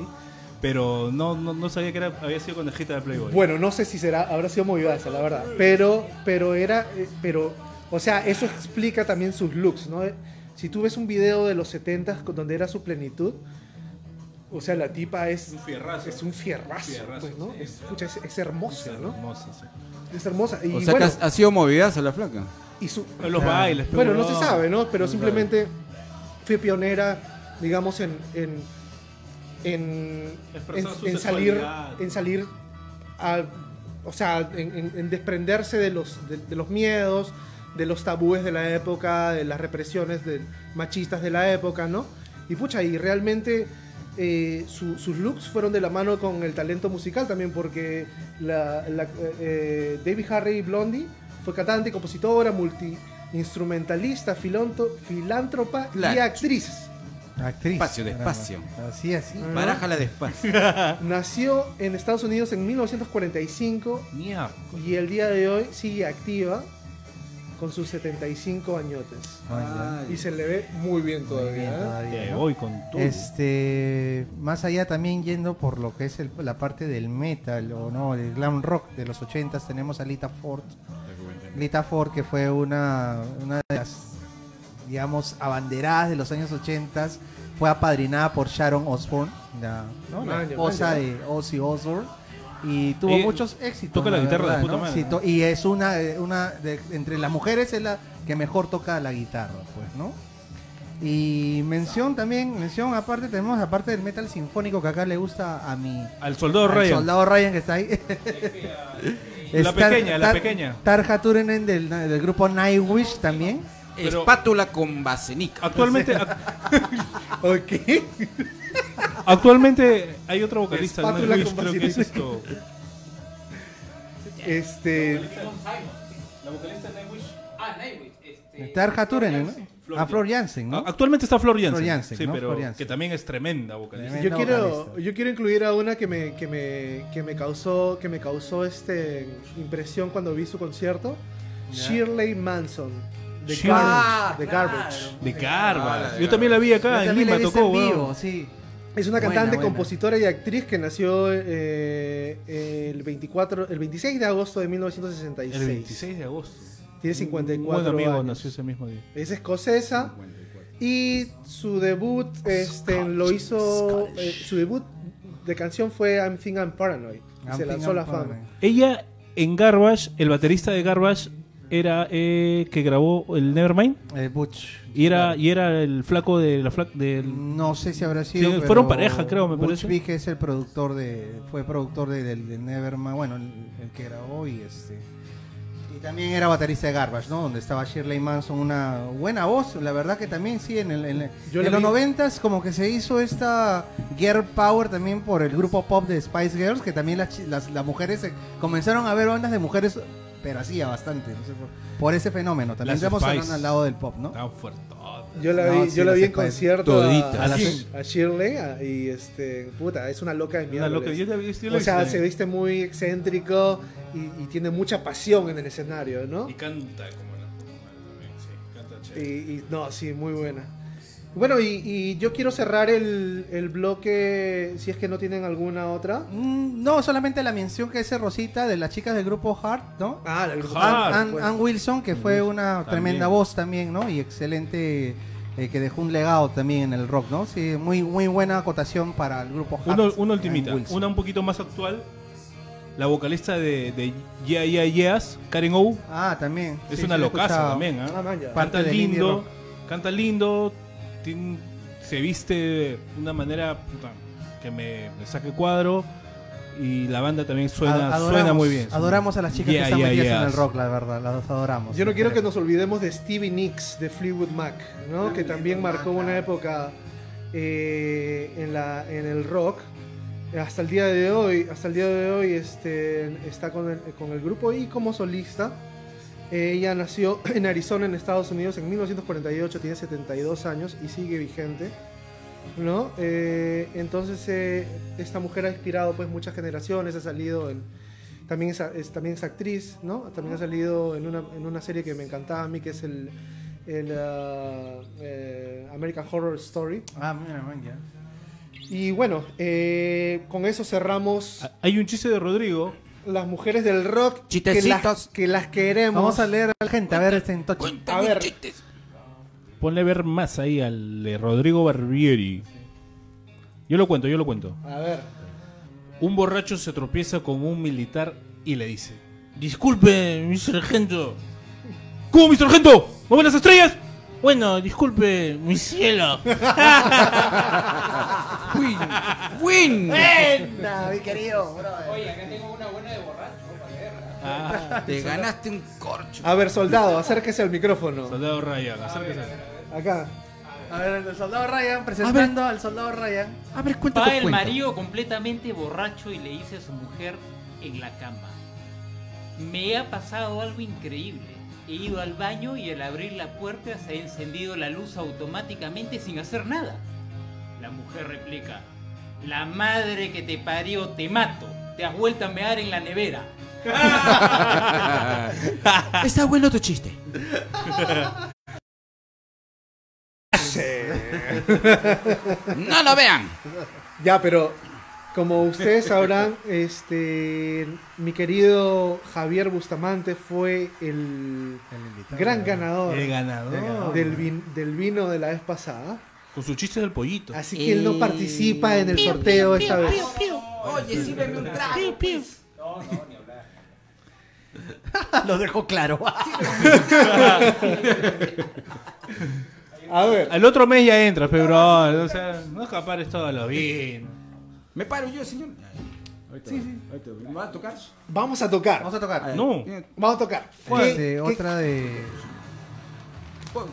Pero no, no, no sabía que era, había sido conejita de Playboy. Bueno, no sé si será, habrá sido movidaza, la verdad. Pero, pero era, eh, pero, o sea, eso explica también sus looks, ¿no? Si tú ves un video de los 70 donde era su plenitud, o sea, la tipa es, Un fierrazo. es un fierrazo, Fierrazo, pues, ¿no? sí. Es, pucha, es, es hermosa, ¿no? Hermosa, sí. Es hermosa. Y O sea bueno, que ha, sido movidaza la flaca. y su, Los Ah. bailes, pero Bueno, no se sabe, ¿no? Pero No simplemente fue pionera, digamos, en, en, en, Expresar en- su en salir, en salir a, o sea, en, en- en desprenderse de los, de, de los miedos, de los tabúes de la época, de las represiones de, machistas de la época, ¿no? Y pucha, y realmente eh, su- sus looks fueron de la mano con el talento musical también, porque la, la, eh, David Harry Blondie fue cantante, compositora, multi-instrumentalista, filántropa y actriz. Actriz. Despacio, caramba. despacio. Así, así. Barájala despacio. Nació en Estados Unidos en 1945 Mierda. y el día de hoy sigue activa con sus 75 añotes. Ah. Y se le ve muy bien Muy todavía. bien ¿eh? todavía, Ya ¿no? voy con todo. Este, más allá también yendo por lo que es el- la parte del metal o no, el glam rock de los 80s, tenemos a Lita Ford. Lita Ford que fue una, una de las, digamos, abanderadas de los años 80s, fue apadrinada por Sharon Osbourne, la, ¿no? la esposa de Ozzy Osbourne. Y tuvo muchos éxitos. toca la guitarra de puta ¿no? madre, y es una, una de- entre las mujeres es la que mejor toca la guitarra, pues, ¿no? Y mención también, mención aparte, tenemos aparte del metal sinfónico que acá le gusta a mi Al soldado al Ryan. soldado Ryan que está ahí. La pequeña, la pequeña. Tarja Turunen del, del grupo Nightwish también. Pero- Espátula con vasenica. Actualmente, ac- Ok. Actualmente hay otro vocalista, ¿no? Espátula Luis, con creo que es esto. Este. La vocalista de Nightwish. Ah, Nightwish. Este, Tarja Turunen, ¿no? Flor A Flor Jansen, ¿no? Actualmente está Flor Jansen. Flor Jansen, sí, ¿no? pero Flor Jansen. que también es tremenda vocalista. Yo quiero, vocalista. yo quiero incluir a una que me, que me, que me causó, que me causó este impresión cuando vi su concierto. Shirley Manson. De Shirley. Garbage. de Garbage. De Ah, Garba. la de Yo también la vi acá Yo en Lima, tocó, en vivo, sí. Es una cantante, buena. compositora y actriz que nació eh, el 24, el 26 de agosto de 1966. El 26 de agosto. Tiene 54 Un buen amigo años. nació ese mismo día. Es escocesa y su debut este, lo hizo eh, su debut de canción fue I'm Think I'm Paranoid. Se lanzó a la fama. Ella en Garbage, el baterista de Garbage era eh, que grabó el Nevermind Eh, Butch. y era Claro. y era el flaco de la flaca del No sé si habrá sido. Sí, pero fueron pareja, creo, me Butch parece. Vig es el productor de. Fue productor de, del, Nevermind. Bueno, el, el que grabó y este. Y también era baterista de Garbage, ¿no? Donde estaba Shirley Manson, una buena voz. La verdad que también sí, en, el, en, Yo en la los noventas como que se hizo esta Girl Power también por el grupo pop de Spice Girls, que también las, las, las mujeres se- comenzaron a ver bandas de mujeres, pero hacía bastante, no sé, por, por ese fenómeno. También estamos hablando al lado del pop, ¿no? tan fuerte. Yo la No, vi, sí, yo la vi en concierto a, a, A las- Shir- a Shirley a- y este puta, es una loca de mierda. loca, yo la vi- yo la o sea, se viste muy excéntrico y, y tiene mucha pasión en el escenario, ¿no? Y canta como la también, sí, canta Y, chévere. y- no, sí, muy buena. Bueno, y, y yo quiero cerrar el, el bloque, si es que no tienen alguna otra. Mm, No, solamente la mención que hace Rosita de las chicas del grupo Heart, ¿no? Ah, el grupo Ann, pues. Wilson, que fue una También. tremenda voz también, ¿no? Y excelente, eh, que dejó un legado también en el rock, ¿no? Sí, muy, muy buena acotación para el grupo Heart. Uno, una ultimita, una un poquito más actual. La vocalista de, de Yeah Yeah Yeahs, Karen O, Ah, también. es Sí, una locaza también, ¿ah? Ah, Canta del lindo, canta lindo, se viste de una manera puta, que me, me saque cuadro y la banda también suena, Ad- suena muy bien. Adoramos a las chicas Yeah, que están yeah, metidas en el rock, la verdad. Las adoramos. Yo no quiero que nos olvidemos de Stevie Nicks de Fleetwood Mac, ¿no? que también marcó una época eh, en, la, en el rock. Hasta el día de hoy, hasta el día de hoy este, está con el, con el grupo y como solista. Eh, Ella nació en Arizona, en Estados Unidos, en 1948, tiene 72 años y sigue vigente. ¿no? Eh, entonces, eh, esta mujer ha inspirado pues, muchas generaciones, ha salido en, también es, es- también es actriz, ¿no? También ha salido en una, en una serie que me encantaba a mí, que es el, el ah, eh, American Horror Story. Ah, mira, man, ya. Y bueno, eh, con eso cerramos Hay un chiste de Rodrigo. Las mujeres del rock que las, que las queremos. Vamos a leer a la gente, a ver este. A ver, Ponle a ver más ahí al de Rodrigo Barbieri. Yo lo cuento, yo lo cuento. a ver. Un borracho se tropieza con un militar y le dice: Disculpe, mi sargento. ¿Cómo, mi sargento? ¿No ven las estrellas? Bueno, disculpe, mi cielo. ¡Win! ¡Win! mi querido, Oye, acá tengo una buena Ah, Te ganaste un corcho. A ver, soldado, acérquese al micrófono. soldado Ryan, acérquese. Acá. A ver, el soldado Ryan, presentando al soldado Ryan. A ver, cuenta Va el marido completamente borracho y le dice a su mujer en la cama: Me ha pasado algo increíble. He ido al baño y al abrir la puerta se ha encendido la luz automáticamente sin hacer nada. La mujer replica: La madre que te parió te mato. Te has vuelto a mear en la nevera. Está bueno tu chiste. no lo vean. Ya, pero como ustedes sabrán, este, mi querido Javier Bustamante fue el gran ganador El ganador. del, vin- del vino de la vez pasada. Con su chiste del pollito. Así que él no participa en el sorteo esta vez. Oye, sírveme un trago. pues. Lo dejo claro. A ver, Al otro mes ya entras, pero bro, o sea, no escapares todo lo bien. ¿Me paro yo, señor? Sí, sí. Ahorita, ¿Me va a tocar? vamos a tocar. Vamos a tocar. No. Vamos a tocar. ¿Qué- qué- otra de. Pon,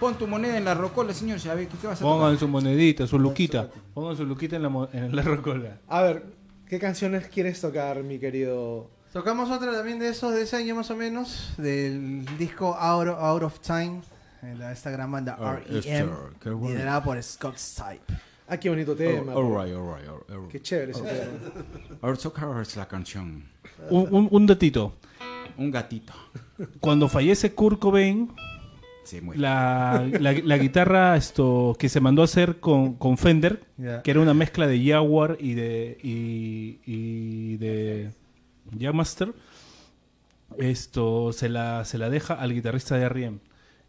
pon tu moneda en la rocola, señor. Ya ve, ¿qué vas a Pongan tocar? su monedita, su luquita. Pongan su luquita en la, en la rocola. A ver, ¿qué canciones quieres tocar, mi querido? Tocamos otra también de esos de ese año más o menos, del disco Out of, Out of Time, en la, esta gran banda Ah, R.E.M., qué bueno. liderada por Scott Stipe. Ah, qué bonito tema. Oh, all right, all right, all right. Qué chévere ese tema. Ahora toca es la canción. Un, un- un datito. Un gatito. Cuando fallece Kurt Cobain, la, la- la guitarra esto que se mandó a hacer con, con Fender, que era una mezcla de Jaguar y de y, y de Jazzmaster, esto se la, se la deja al guitarrista de R.E.M.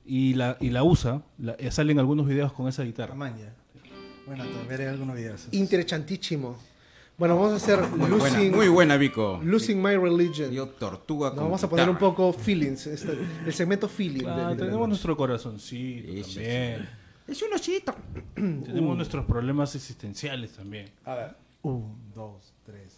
y la, y la usa, la- eh, salen algunos videos con esa guitarra. Tamaña. Bueno, veré algunos videos. Interesantísimo. Bueno, vamos a hacer Muy buena, Losing, muy buena, Vico. Losing My Religion. Yo tortuga Nos con vamos a poner un guitarra. poco feelings, este- el segmento feeling. de- Ah, de la tenemos nuestro corazoncito Sí, sí, también. Es un osito. Tenemos nuestros problemas existenciales también. A ver. Un, dos, tres,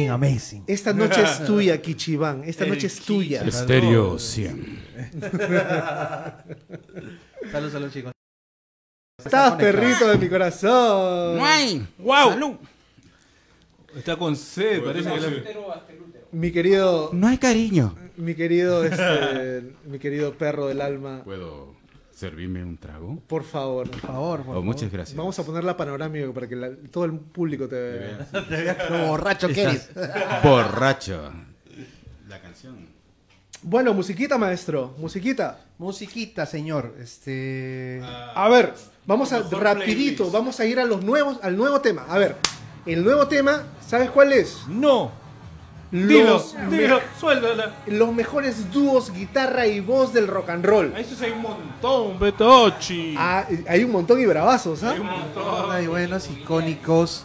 fucking amazing. Esta noche es tuya, Kichiban. Esta noche es tuya. Estéreo 100. Salud, salud, chicos. Estás perrito de mi corazón. ¡No hay! ¡Wow! ¡Salud! Está con sed, parece que la... Mi querido, No hay cariño. mi querido, este, mi querido perro del alma. ¿Puedo servirme un trago? Por favor. Por favor, por Oh, favor. muchas gracias. Vamos a poner la panorámica para que la- todo el público te vea. Lo borracho que eres. Borracho. La canción. Bueno, musiquita, maestro. Musiquita. Musiquita, señor. Este. A ver, vamos a rapidito, playlist. vamos a ir a los nuevos, al nuevo tema. A ver, el nuevo tema, ¿sabes cuál es? No. Dilo, Los, dilo, suéltala. los mejores dúos guitarra y voz del rock and roll. Eso hay un montón, Betochi. Ah, hay un montón y bravazos, ¿ah? Hay un montón. Hay buenos, icónicos.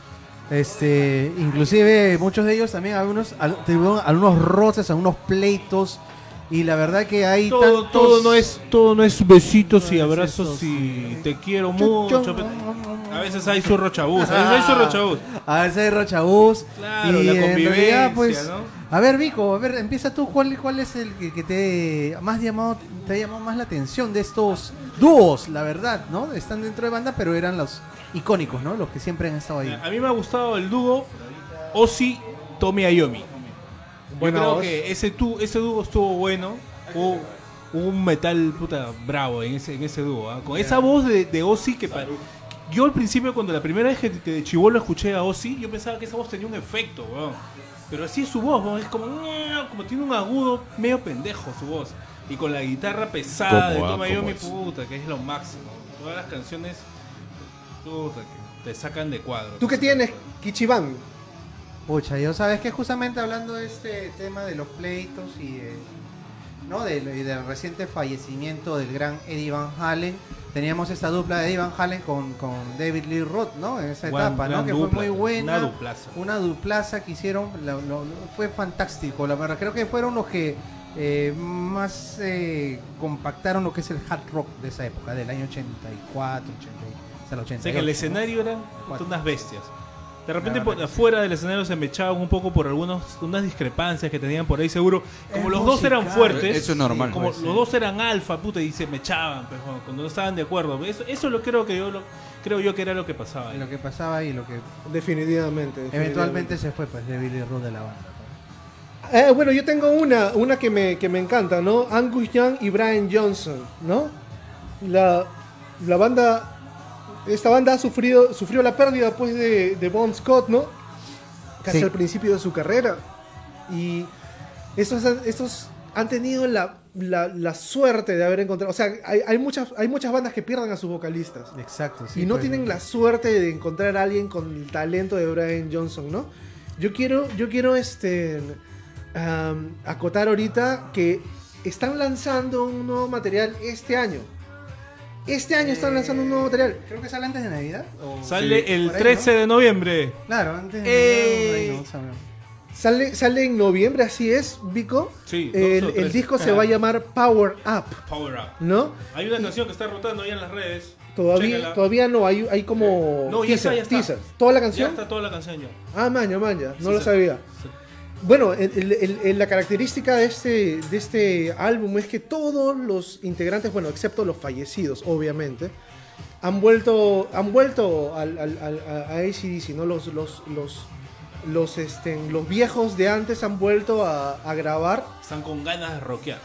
Este, inclusive muchos de ellos también algunos, al- tuvieron algunos roces, algunos pleitos Y la verdad que hay Todo, tantos... todo no es todo no es besitos y No abrazos y te quiero mucho. A veces hay zurro chabús, a veces hay zurro chabús. A veces hay rochabús. Claro, y la en convivencia, realidad, pues, ¿no? A ver, Vico, a ver, empieza tú. ¿Cuál, cuál es el que, que te más llamado, te ha llamado más la atención de estos dúos? La verdad, ¿no? Están dentro de banda, pero eran los icónicos, ¿no? Los que siempre han estado ahí. A mí me ha gustado el dúo Ozzy Tommy Ayomi. Yo Buena creo voz. que ese, tu, ese dúo estuvo bueno. Hubo, hubo un metal puta bravo en ese, en ese dúo. ¿ah? Con esa voz de, de Ozzy que pa- yo al principio cuando la primera vez que, de chivolo escuché a Ozzy, yo pensaba que esa voz tenía un efecto, weón. Pero así es su voz, weón, es como, como tiene un agudo medio pendejo su voz. Y con la guitarra pesada de Ayomi, ¿Cómo es? puta, que es lo máximo. Todas las canciones, puta, que te sacan de cuadro. ¿Tú qué tienes, Kichiban? Pucha, yo sabes que justamente hablando de este tema de los pleitos y de- ¿no? del, reciente fallecimiento del gran Eddie Van Halen, teníamos esta dupla de Eddie Van Halen con, con David Lee Roth, ¿no? En esa etapa, ¿no? Que dupla, fue muy buena. una duplaza. Una duplaza que hicieron, lo- lo- lo- fue fantástico, la verdad. Creo que fueron los que eh, más eh, compactaron lo que es el hard rock de esa época, del año 84, 80, hasta el 88. O sea que el ¿no? escenario eran Cuatro. unas bestias. De repente por afuera del escenario se me echaban un poco por algunos unas discrepancias que tenían por ahí seguro. Como Es los dos eran fuertes, Eso es normal. como Pues, los dos eran alfa, puta, y se me echaban pues, cuando no estaban de acuerdo. Eso, eso lo creo que yo lo, creo yo que era lo que pasaba. ahí. Lo que pasaba y lo que Definitivamente. definitivamente. eventualmente se fue, pues, David Lee Roth de la banda. Eh, bueno, yo tengo una, una que me, que me encanta, ¿no? Angus Young y Brian Johnson, ¿no? La, la banda, esta banda ha sufrido, sufrió la pérdida pues de, de Bon Scott, ¿no? Casi Sí. al principio de su carrera. Y estos, han- estos han tenido la, la- la suerte de haber encontrado, o sea, hay, hay muchas, hay muchas bandas que pierden a sus vocalistas. Exacto, sí. y no pues, tienen la suerte de encontrar a alguien con el talento de Brian Johnson, ¿no? Yo quiero, yo quiero este, acotar ahorita que están lanzando un nuevo material este año. Este año están lanzando un nuevo material. Creo que sale antes de Navidad. o- Sale Sí, el ahí, 13 ¿no? de noviembre. Claro, antes de Eh, Navidad. ahí no sabemos. Sale, sale en noviembre, así es, Vico. Sí, el, el disco se va a llamar Power Up, Power Up. ¿no? Hay una canción que está rotando ya en las redes. Todavía, Chécala. todavía no, hay, hay como No, ya está, teaser, ya está. teaser. ¿Toda la Ya canción? está toda la canción ya. Ah, maña, maña, no Sí, lo sí. Bueno, el- el- la característica de este, de este álbum es que todos los integrantes, bueno, excepto los fallecidos, obviamente, han vuelto, han vuelto al, al- al- a, AC/DC, ¿no? Los, los, los, los, este, los viejos de antes han vuelto a, a grabar. Están con ganas de rockear.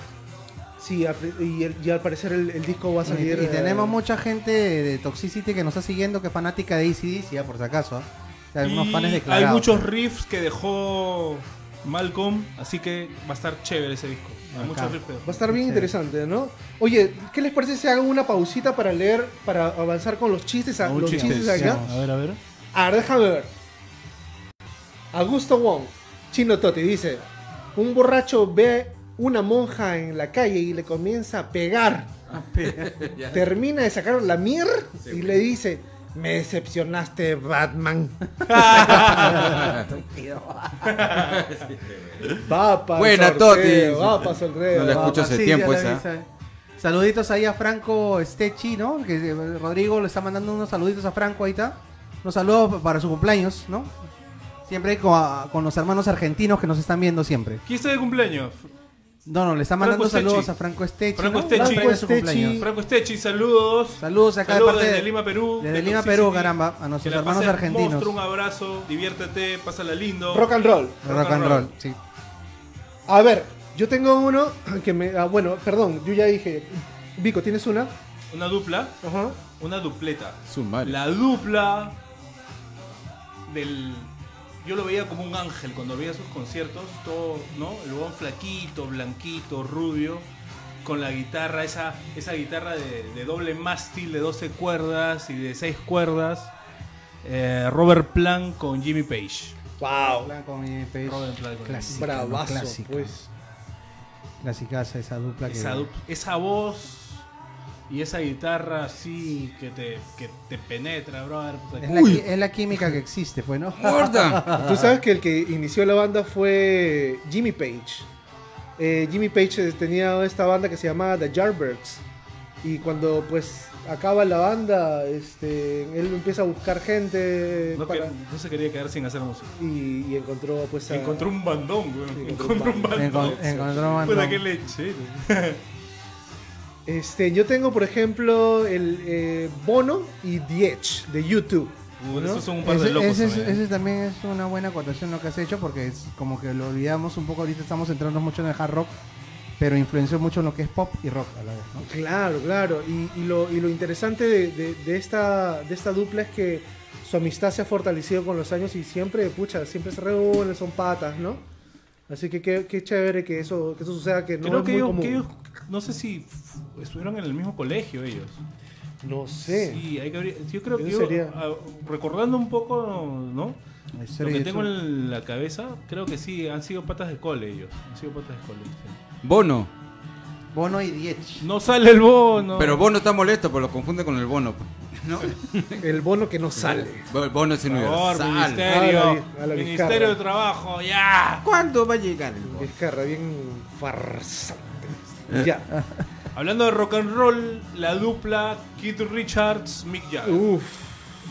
Sí, y, el- y al parecer el, el disco va a salir. y eh, tenemos mucha gente de Toxicity que nos está siguiendo, que es fanática de ACDC, ya por si acaso. ¿ah? O sea, unos Y fans hay muchos riffs que dejó Malcolm, así que va a estar chévere ese disco. Hay. Va a estar bien Sí. interesante, ¿no? Oye, ¿qué les parece si hago una pausita para leer, para avanzar con los chistes, a- los chiste. chistes acá? A ver, a ver. A ver, déjame ver. Augusto Wong, Chino Toti, dice: Un borracho ve una monja en la calle y le comienza a pegar. Termina de sacar la mier y le dice: Me decepcionaste, Batman. Va pa' Buena, sorteo, Toti. Va pa' sorteo. No la va escucho pa- hace Sí, tiempo esa. Saluditos ahí a Franco Stechi, ¿no? Que eh, Rodrigo le está mandando unos saluditos a Franco ahí está. Unos saludos para su cumpleaños, ¿no? Siempre con, a- con los hermanos argentinos que nos están viendo siempre. ¿Quién está de cumpleaños? No, no, le está mandando Franco saludos a Franco Stechi. Franco ¿no? Stechi. Franco de su Franco cumpleaños. Stechi. Franco Estechi, saludos. Saludos acá Saludos de parte desde de- Lima, Perú. Desde de Lima. Perú, caramba. A nuestros hermanos argentinos. monstruo, un abrazo, diviértete, pásala lindo. Rock and roll. Rock and roll, sí. A ver, yo tengo uno que me. ah, bueno, perdón, yo ya dije. Vico, ¿tienes una? Una dupla, Ajá. una dupleta. Su madre. La dupla del. Yo lo veía como un ángel cuando veía sus conciertos, todo, ¿no? El buen flaquito, blanquito, rubio, con la guitarra, esa, esa guitarra de, de doble mástil de 12 cuerdas y de 6 cuerdas. Eh, Robert Plant con Jimmy Page. Wow. Blanco, mi pez. Robert Plant con Clásica, Bravazo, ¿no? Clásica. pues. Clasicaza esa dupla que... esa voz y esa guitarra así que te, que te penetra, brother. Puta, Es la, es la química que existe, pues, ¿no? ¡Muerta! Tú sabes que el que inició la banda fue Jimmy Page. eh, Jimmy Page eh, tenía esta banda que se llamaba The Yardbirds. Y cuando pues acaba la banda, este, él empieza a buscar gente No, para- que- no se quería quedar sin hacer música. y, y encontró pues a- Encontró un bandón, Sí, güey. encontró Encontró un un bandón. Encon- encontró un bandón. qué leche. Este, yo tengo por ejemplo el eh, Bono y The Edge de YouTube. ¿no? esos son un par de Ese, locos. ese es- también, ¿eh? ese también es una buena acotación lo que has hecho porque es como que lo olvidamos un poco. Ahorita estamos entrando mucho en el hard rock, pero influenció mucho en lo que es pop y rock a la vez. ¿no? Claro, claro. Y, y lo, y lo interesante de, de- de esta, de esta dupla es que su amistad se ha fortalecido con los años y siempre, pucha, siempre se reúnen, son patas, ¿no? Así que qué, qué chévere que eso, que eso suceda, que no Creo es que muy ellos, común. que ellos- no sé si estuvieron en el mismo colegio ellos. No sé. Sí, hay que abrir- yo creo que yo, sería- ah, recordando un poco, ¿no? Lo que tengo en la cabeza, creo que sí, han sido patas de cole ellos. Han sido patas de cole. sí. Bono. Bono y Diech. No sale el bono. Pero Bono está molesto, pues lo confunde con el Bono. pues. ¿No? El bono que no sale. Bo- Bono es Por favor, universal. ministerio. A la- a la ministerio de Trabajo, ya. ¿Cuándo va a llegar el Bono? Vizcarra, bien farsante. Ya. Hablando de rock and roll, la dupla Keith Richards, Mick Jagger. Uf.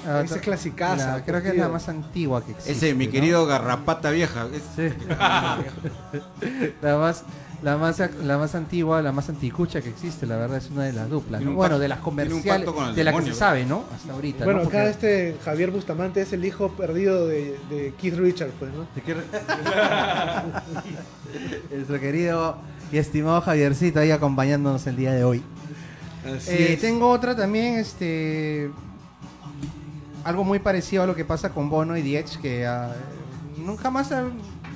Ah, Esa ta- clasicaza. la- creo que es la más antigua que existe. Ese, mi ¿no? querido garrapata vieja. es- Sí. la más la más la más antigua, la más anticucha que existe, la verdad es una de las duplas. Bueno, de las comerciales, de la que se sabe, ¿no? Hasta ahorita. Bueno, ¿no? acá Porque- este Javier Bustamante es el hijo perdido de, de Keith Richards, pues, ¿no? Nuestro querido y estimado Javiercito ahí acompañándonos el día de hoy. Así Eh, es. tengo otra también, este. Algo muy parecido a lo que pasa con Bono y Diech, que ah, nunca más ha-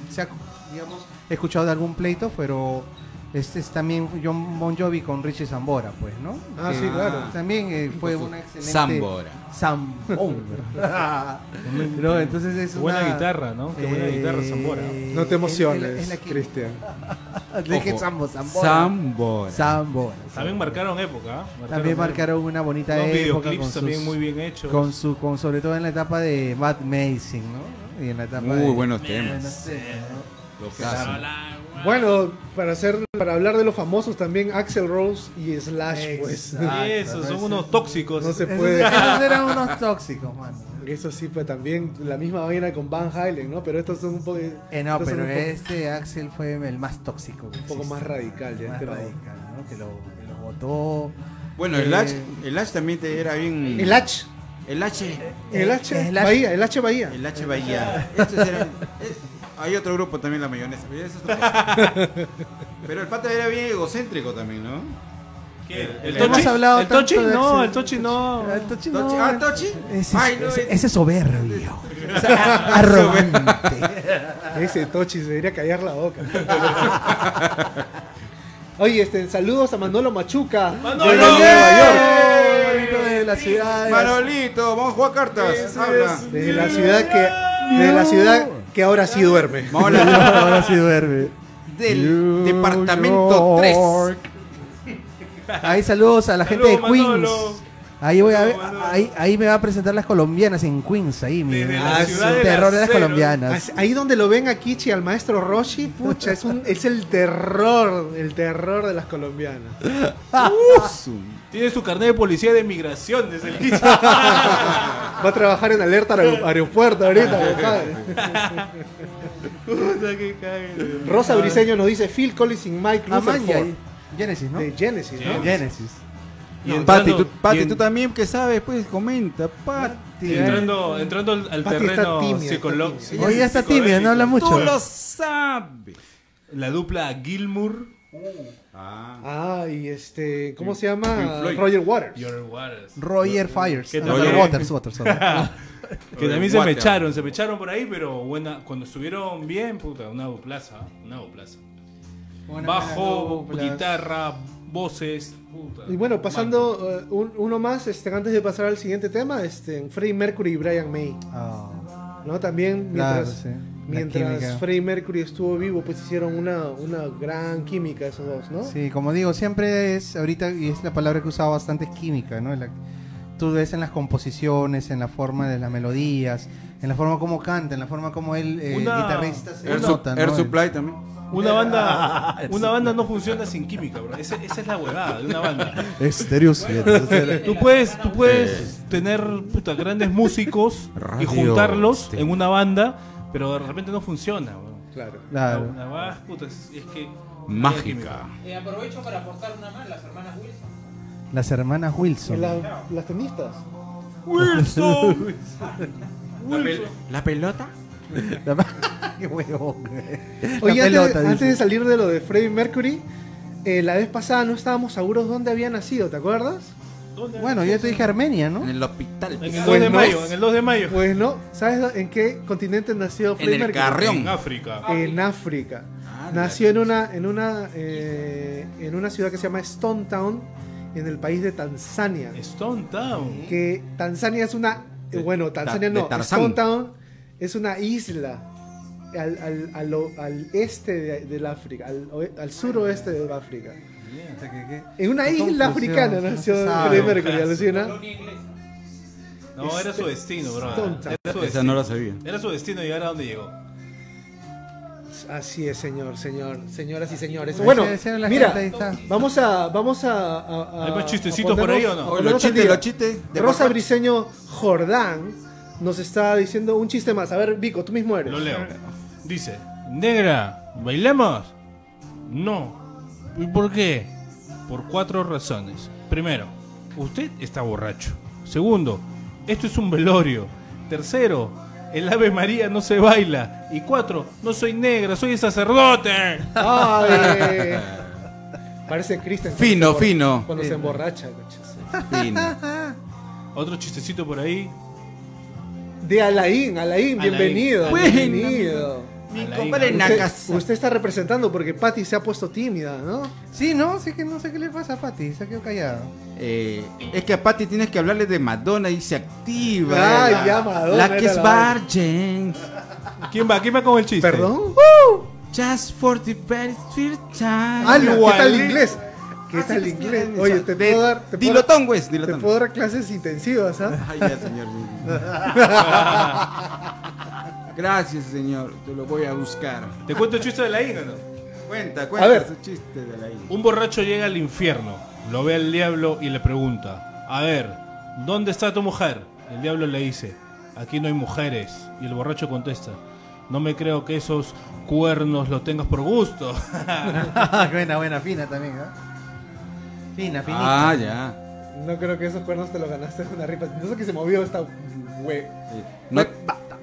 se ha digamos, escuchado de algún pleito, pero este es también John Bon Jovi con Richie Zambora, pues, ¿no? Ah, Que sí, claro. También eh, fue una excelente. Zambora. Zambora. no, entonces es buena una- guitarra, ¿no? Qué buena eh, guitarra, Zambora. No te emociones, que- Cristian. Ojo. Zambo, Zambora. Zambora. Zambora. También marcaron época. ¿ah? También marcaron una bonita época videoclips con también sus- muy bien hechos. con su con sobre todo en la etapa de Matt Mazing, ¿no? Y en la etapa Muy de buenos buenos temas. temas, ¿no? Bueno, para hacer, para hablar de los famosos también, Axel Rose y Slash, pues. Esos son no, unos tóxicos. No se puede. esos eran unos tóxicos, mano. Eso sí, pues también la misma vaina con Van Halen, ¿no? Pero estos son un poco, Eh, no, estos son pero un poco, este Axel fue el más tóxico. un poco más radical ya. Más radical, ¿no? Que lo, que lo votó. Bueno, el Eh, H, el H también te era bien. El H. El H. El H. el H. Bahía, el H Bahía. El H Bahía. Estos eran- eh, hay otro grupo también, la mayonesa. pero eso es otra cosa. Pero el pata era bien egocéntrico también, ¿no? ¿Qué? El- ¿El el- Tochi? Hemos hablado ¿El Tochi? de No, el Tochi no. El Tochi Tochi- no. ah, Tochi. Ese, Ay, no, ese- es- ese soberbio. O sea, arrogante. Ese Tochi se debería callar la boca. Oye, este, saludos a Manolo Machuca. ¡Manolo! desde Nueva York. Manolito de la ciudad. de- Manolito, vamos a jugar cartas. Habla. Desde la ciudad que. Desde la ciudad que ahora sí duerme. Vamos a hablar Ahora sí duerme. del departamento 3. Ahí saludos a la gente de Queens. Manolo. Ahí voy a ver, ahí, ahí me va a presentar las colombianas en Queens, ahí mi Desde la ah, ciudad el del terror de las colombianas. Ahí donde lo ven a Kichi, al maestro Roshi, pucha, es, un, es el terror, el terror de las colombianas. Tiene su carnet de policía de migración desde el inicio. Va a trabajar en alerta aer- aeropuerto ahorita, compadre. Puta que cague. Rosa Briseño nos dice Phil Collins y Mike Ah, man, Rutherford. ya- Genesis, ¿no? De Genesis, ¿no? Genesis. Y Pati, entrando, tú, Pati, y en- tú también que sabes, pues comenta, Pati. y entrando, entrando al, al Pati está terreno tímida, está tímida. Hoy ya está tímida, no habla mucho. Tú lo sabes. La dupla Gilmour Ah. Ah, y este, ¿cómo se llama? Roger Waters. Your Waters. Roger Fires. ¿Qué Ah? Roger. Waters, Waters. Que también se me echaron, se me echaron por ahí, pero buena, cuando estuvieron bien, puta, una duplaza, una duplaza. Bajo, guitarra, voces, puta. Y bueno, pasando eh, un- uno más, este, antes de pasar al siguiente tema, este, Freddie Mercury y Brian May. Ah, ¿no? También claro, mientras, sí. Mientras. Freddie Mercury estuvo vivo, pues hicieron una, una gran química esos dos, ¿no? Sí, como digo, siempre es, ahorita, y es la palabra que he usado bastante, es química, ¿no? La- tú ves en las composiciones, en la forma de las melodías, en la forma como canta, en la forma como él, eh, el Una- guitarrista, se Air, Su- nota, ¿no? Air El- Supply también. Una banda, una banda no funciona sin química, bro. Esa, esa es la huevada de una banda. Estéreo 7. Tú puedes, tú puedes tener puta, grandes músicos y juntarlos en una banda, pero de repente no funciona, bro. Claro. Claro. La huevada, puta, es, es que Mágica. Eh, aprovecho para aportar una más, las hermanas Wilson. Las hermanas Wilson. La- las tenistas. Wilson. La, pel- la pelota. Qué huevón. Oye, La antes, antes de salir de lo de Freddie Mercury, eh, la vez pasada no estábamos seguros dónde había nacido, ¿te acuerdas? ¿Dónde? Bueno, yo te dije Armenia, ¿no? En el hospital. En el 2 Pues de no. mayo, en el 2 de mayo. Pues no, ¿sabes en qué continente nació En Freddie el Mercury? Carrión. En África. En África. Ah, Nació en una, en una, eh, en una ciudad que se llama Stone Town, en el país de Tanzania. Stone Town. Que Tanzania es una, eh, bueno, Tanzania de no. Stone Town es una isla al, al, al al este de, del África, al, al suroeste de África. O sea, que- que- En una isla confusión, africana no nació. Freddie Mercury, alucina. No, era su destino, bro. Era su destino. no la sabía. Era su destino llegar a donde llegó. Así es, señor, señor, señoras y señores. Bueno, mira, vamos a, vamos a, a- a- ¿Hay más chistecitos por ahí o no? los chistes, los chistes. Rosa. Briseño Jordán nos está diciendo un chiste más. A ver, Vico, tú mismo eres. Lo leo. Dice, negra, ¿bailamos? No. ¿Y por qué? Por cuatro razones. Primero, usted está borracho. Segundo, esto es un velorio. Tercero, el Ave María no se baila. Y cuatro, no soy negra, soy sacerdote. Ay, parece Kristen. Fino, fino. Cuando se emborracha. coches. Fino. Otro chistecito por ahí. De Alain, Alain, Alain. bienvenido. Bienvenido. Mi compadre Usted- Nacas. Usted, usted está representando porque Patty se ha puesto tímida, ¿no? Sí, no, sé que no sé qué le pasa a Pati, se quedó callado. Eh, es que a Patty tienes que hablarle de Madonna y se activa. Ay, La- ya, Madonna La que es virgin. ¿Quién va? ¿Quién va con el chiste? ¿Perdón? Just for the very first time. Ala, ¿qué tal Igual. inglés? ¿Qué Ah, tal sí, inglés? sí, Oye, sí. te De- puedo dar. Te puedo, Dilotón, güey. te Dilotón. puedo dar clases intensivas, ¿ah? Ay, ya, señor. Gracias, señor. Te lo voy a buscar. ¿Te cuento el chiste de la Inga, no? Cuenta, cuenta A ver. su chiste de la isla. Un borracho llega al infierno, lo ve al diablo y le pregunta, a ver, ¿dónde está tu mujer? El diablo le dice, aquí no hay mujeres. Y el borracho contesta, no me creo que esos cuernos los tengas por gusto. buena, buena, fina también, ¿ah? Fina, finita. Ah, ya. No creo que esos cuernos te los ganaste de una ripa. No sé que se movió esta güey. No,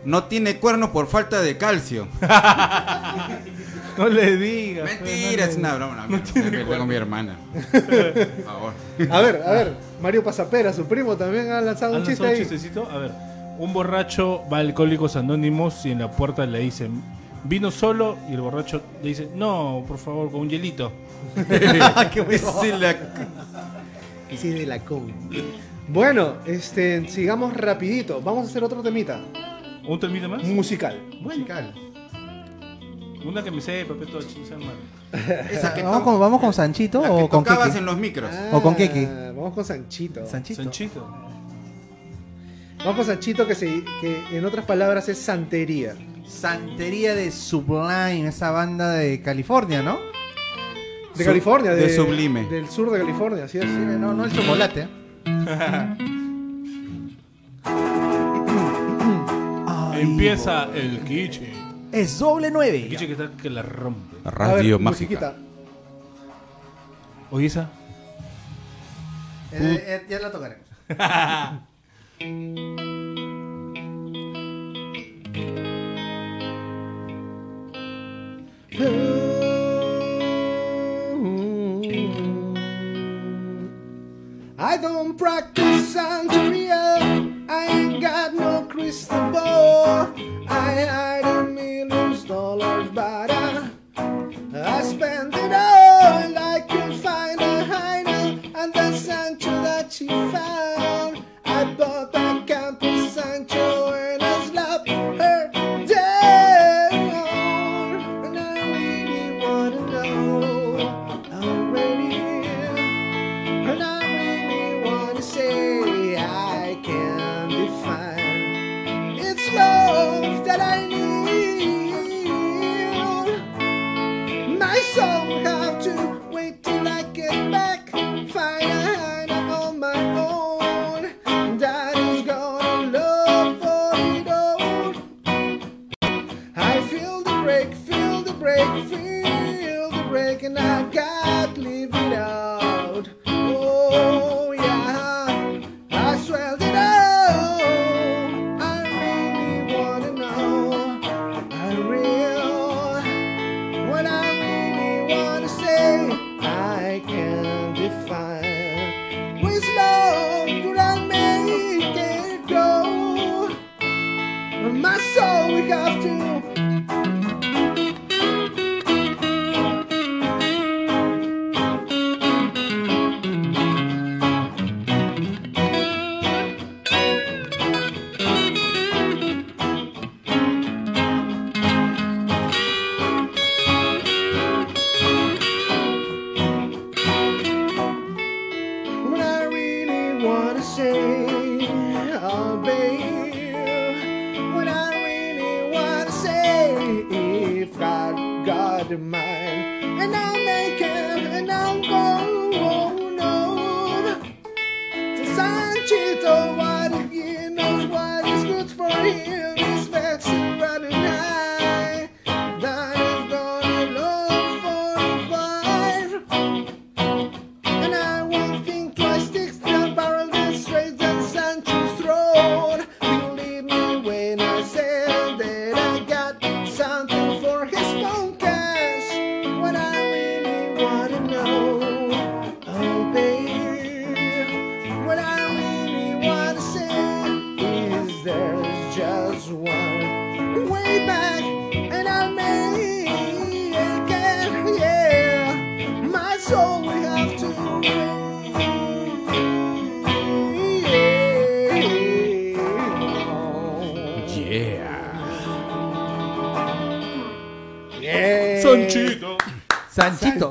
no tiene cuerno por falta de calcio. no le digas. Mentira, es una broma. No, me con mi hermana. Por favor. A ver, a ver. Mario Pasapera, su primo, también ha lanzado un ¿Han chiste lanzado un ahí. chistecito? A ver, un borracho va a Alcohólicos Anónimos y en la puerta le dicen, ¿vino solo? Y el borracho le dice, no, por favor, con un hielito. Sí, la- Sí, de la con. Bueno, este, sigamos rapidito. Vamos a hacer otro temita. ¿Un termina más? Musical. Musical. Una que me pe, todo ching, sea mal. Esa que ¿Vamos to- con, vamos con Sanchito la que o con tocabas Keke? en los micros. ¿O con Keke? Ah, Vamos con Sanchito. Sanchito. Sanchito. Vamos con Sanchito, que, se, que en otras palabras es santería. Santería de Sublime, esa banda de California, ¿no? De Su- California, de, de Sublime. Del sur de California, así es. Sí, no, no el chocolate. ¿eh? Empieza el Kichi. Es doble El nueve. Kichi que está que la rompe. A ver, Radio musiquita. Mágica. Oye, esa. Eh, eh, ya la tocaremos. I don't practice Santeria. I ain't got no crystal ball. I hide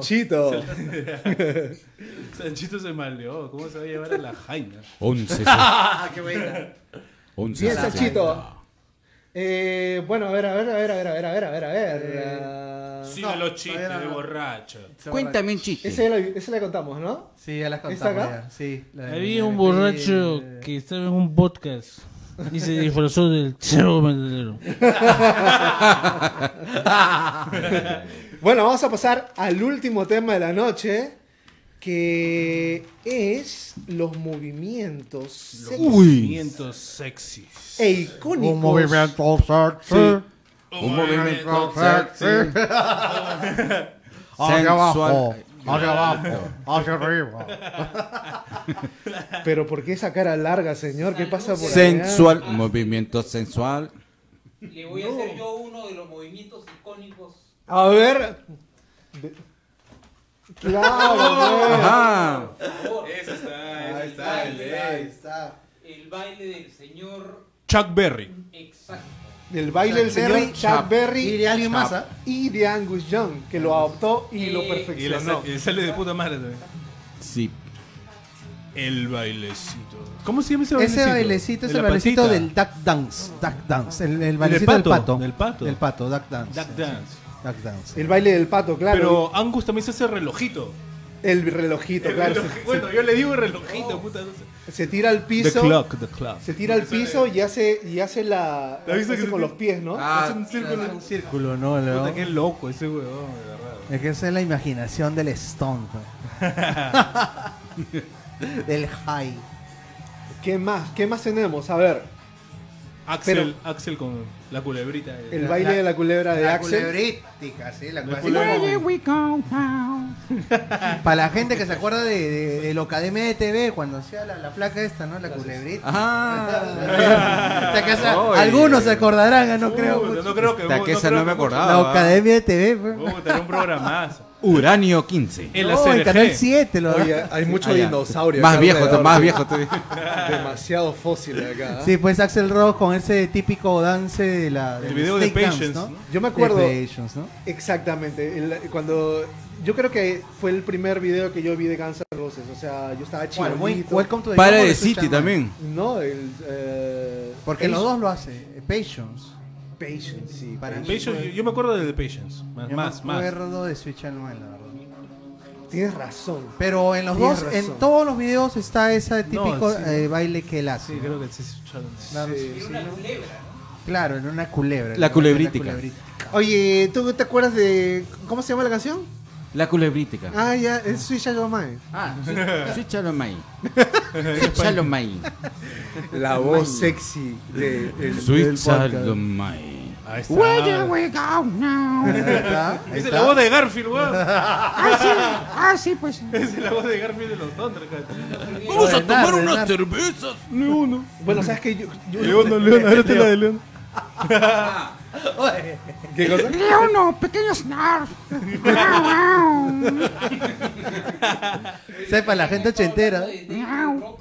Sanchito. Sanchito. Se maleó. ¿Cómo se va a llevar a la Jaina? 11. Ah, qué buena. 11. Bien, Sanchito. Eh, bueno, a ver, a ver, a ver, a ver, a ver, a ver, a ver, a ver. Ah, Sigue los chistes de borracho. Cuéntame un chiste. Ese lo, ese la contamos, ¿no? Sí, ya las ¿Está contamos. acá? ya, Sí. la de- Había la un de- borracho que estaba en un podcast y se disfrazó del chavo verdadero. Bueno, vamos a pasar al último tema de la noche, que es los movimientos sexy Movimientos sexys. e icónicos. Un movimiento sexy. Un movimiento sexy. Hacia abajo. Hacia abajo. Hacia arriba. Pero ¿por qué esa cara larga, señor? ¿Qué pasa por allá? Sensual. Movimiento sensual. Le voy a hacer yo uno de los movimientos icónicos. A ver. De- Claro. Ajá. Por favor, Ese está, Ahí está. está, el ahí está. el baile del señor Chuck Berry. exacto. Del baile del señor Chuck Berry Y de alguien más, ¿ah? y de Angus Young, que lo adoptó y lo le, perfeccionó. y le sale de puta madre también. Sí. El bailecito. ¿Cómo se llama ese bailecito? Ese bailecito es el bailecito patita. del duck dance. Duck dance. El, el bailecito del pato, pato. del pato. Del pato, duck dance. Duck dance. El baile del pato, claro. Pero Angus también se hace relojito. el relojito, El claro. reloj- Se- bueno, yo le digo relojito, puta. no sé. se, se tira al The piso. clock, the clock. Se tira al piso y hace, y hace la. ¿Has visto hace que con se- los pies, ¿no? Ah, es un círculo. Un círculo, ¿no? Leo? Puta, qué loco ese huevón, de verdad. Es que esa es la imaginación del Stone. pues. del high. ¿Qué más? ¿Qué más tenemos? A ver, Axel, Axel con la culebrita. el La- baile la- de la culebra de la Axel. culebrítica, sí, la La. Para la gente que se acuerda de, de, de lo Academia de TV, cuando hacía la, la placa esta, ¿no? La culebrita. Ah. Esta casa- algunos se acordarán, no creo. Puta, no creo que. Esa creo no me acordaba. La Academia de TV, pues. Puta, era un programazo. Uranio 15. En la No, en. Canal 7 lo Oye, hay mucho Ah, ya. dinosaurio. Más viejo, alrededor. más viejo. Demasiado fósil acá. ¿ah? Sí, pues Axel Rose con ese típico dance de la. El del video de snake dance, Patience, ¿no? ¿no? Yo me acuerdo. De Patience, ¿no? Exactamente. el- cuando. Yo creo que fue el primer video que yo vi de Guns N' Roses. O sea, yo estaba Bueno, muy- chibolito. Welcome to the Para de City ¿no? también. No, el. eh, Porque los Patience- dos lo hace. eh, Patience. Patience, sí. Para mí Patience, fue- yo, yo me acuerdo de The Patience. Más, Yo más. me más. acuerdo de Switch Man, la verdad. Tienes razón. Pero en los Tienes dos, razón. en todos los videos está ese típico sí. eh, baile que él hace. Sí, ¿no? creo que sí Sí. sí, Una culebra, ¿no? Claro, en una culebra. La culebrítica. La culebrítica. Oye, ¿tú te acuerdas de. ¿Cómo se llama la canción? La culebrítica. Ah, ya, es Sweet Mine. Ah, sí, sí, Chalomay. Sí, Chalomay. La voz sexy de, del- Sweet. Ahí está. Ahí está, ahí Esa es la voz de Garfield, weón. Ah, sí, pues. Esa es la voz de Garfield de los Thundercats. Vamos a tomar unas cervezas. Bueno, ¿sabes qué? Yo, yo- León, León, ahora la de León. ¿Qué cosa? Leono, pequeño Snarf. Sepa la gente ochentera.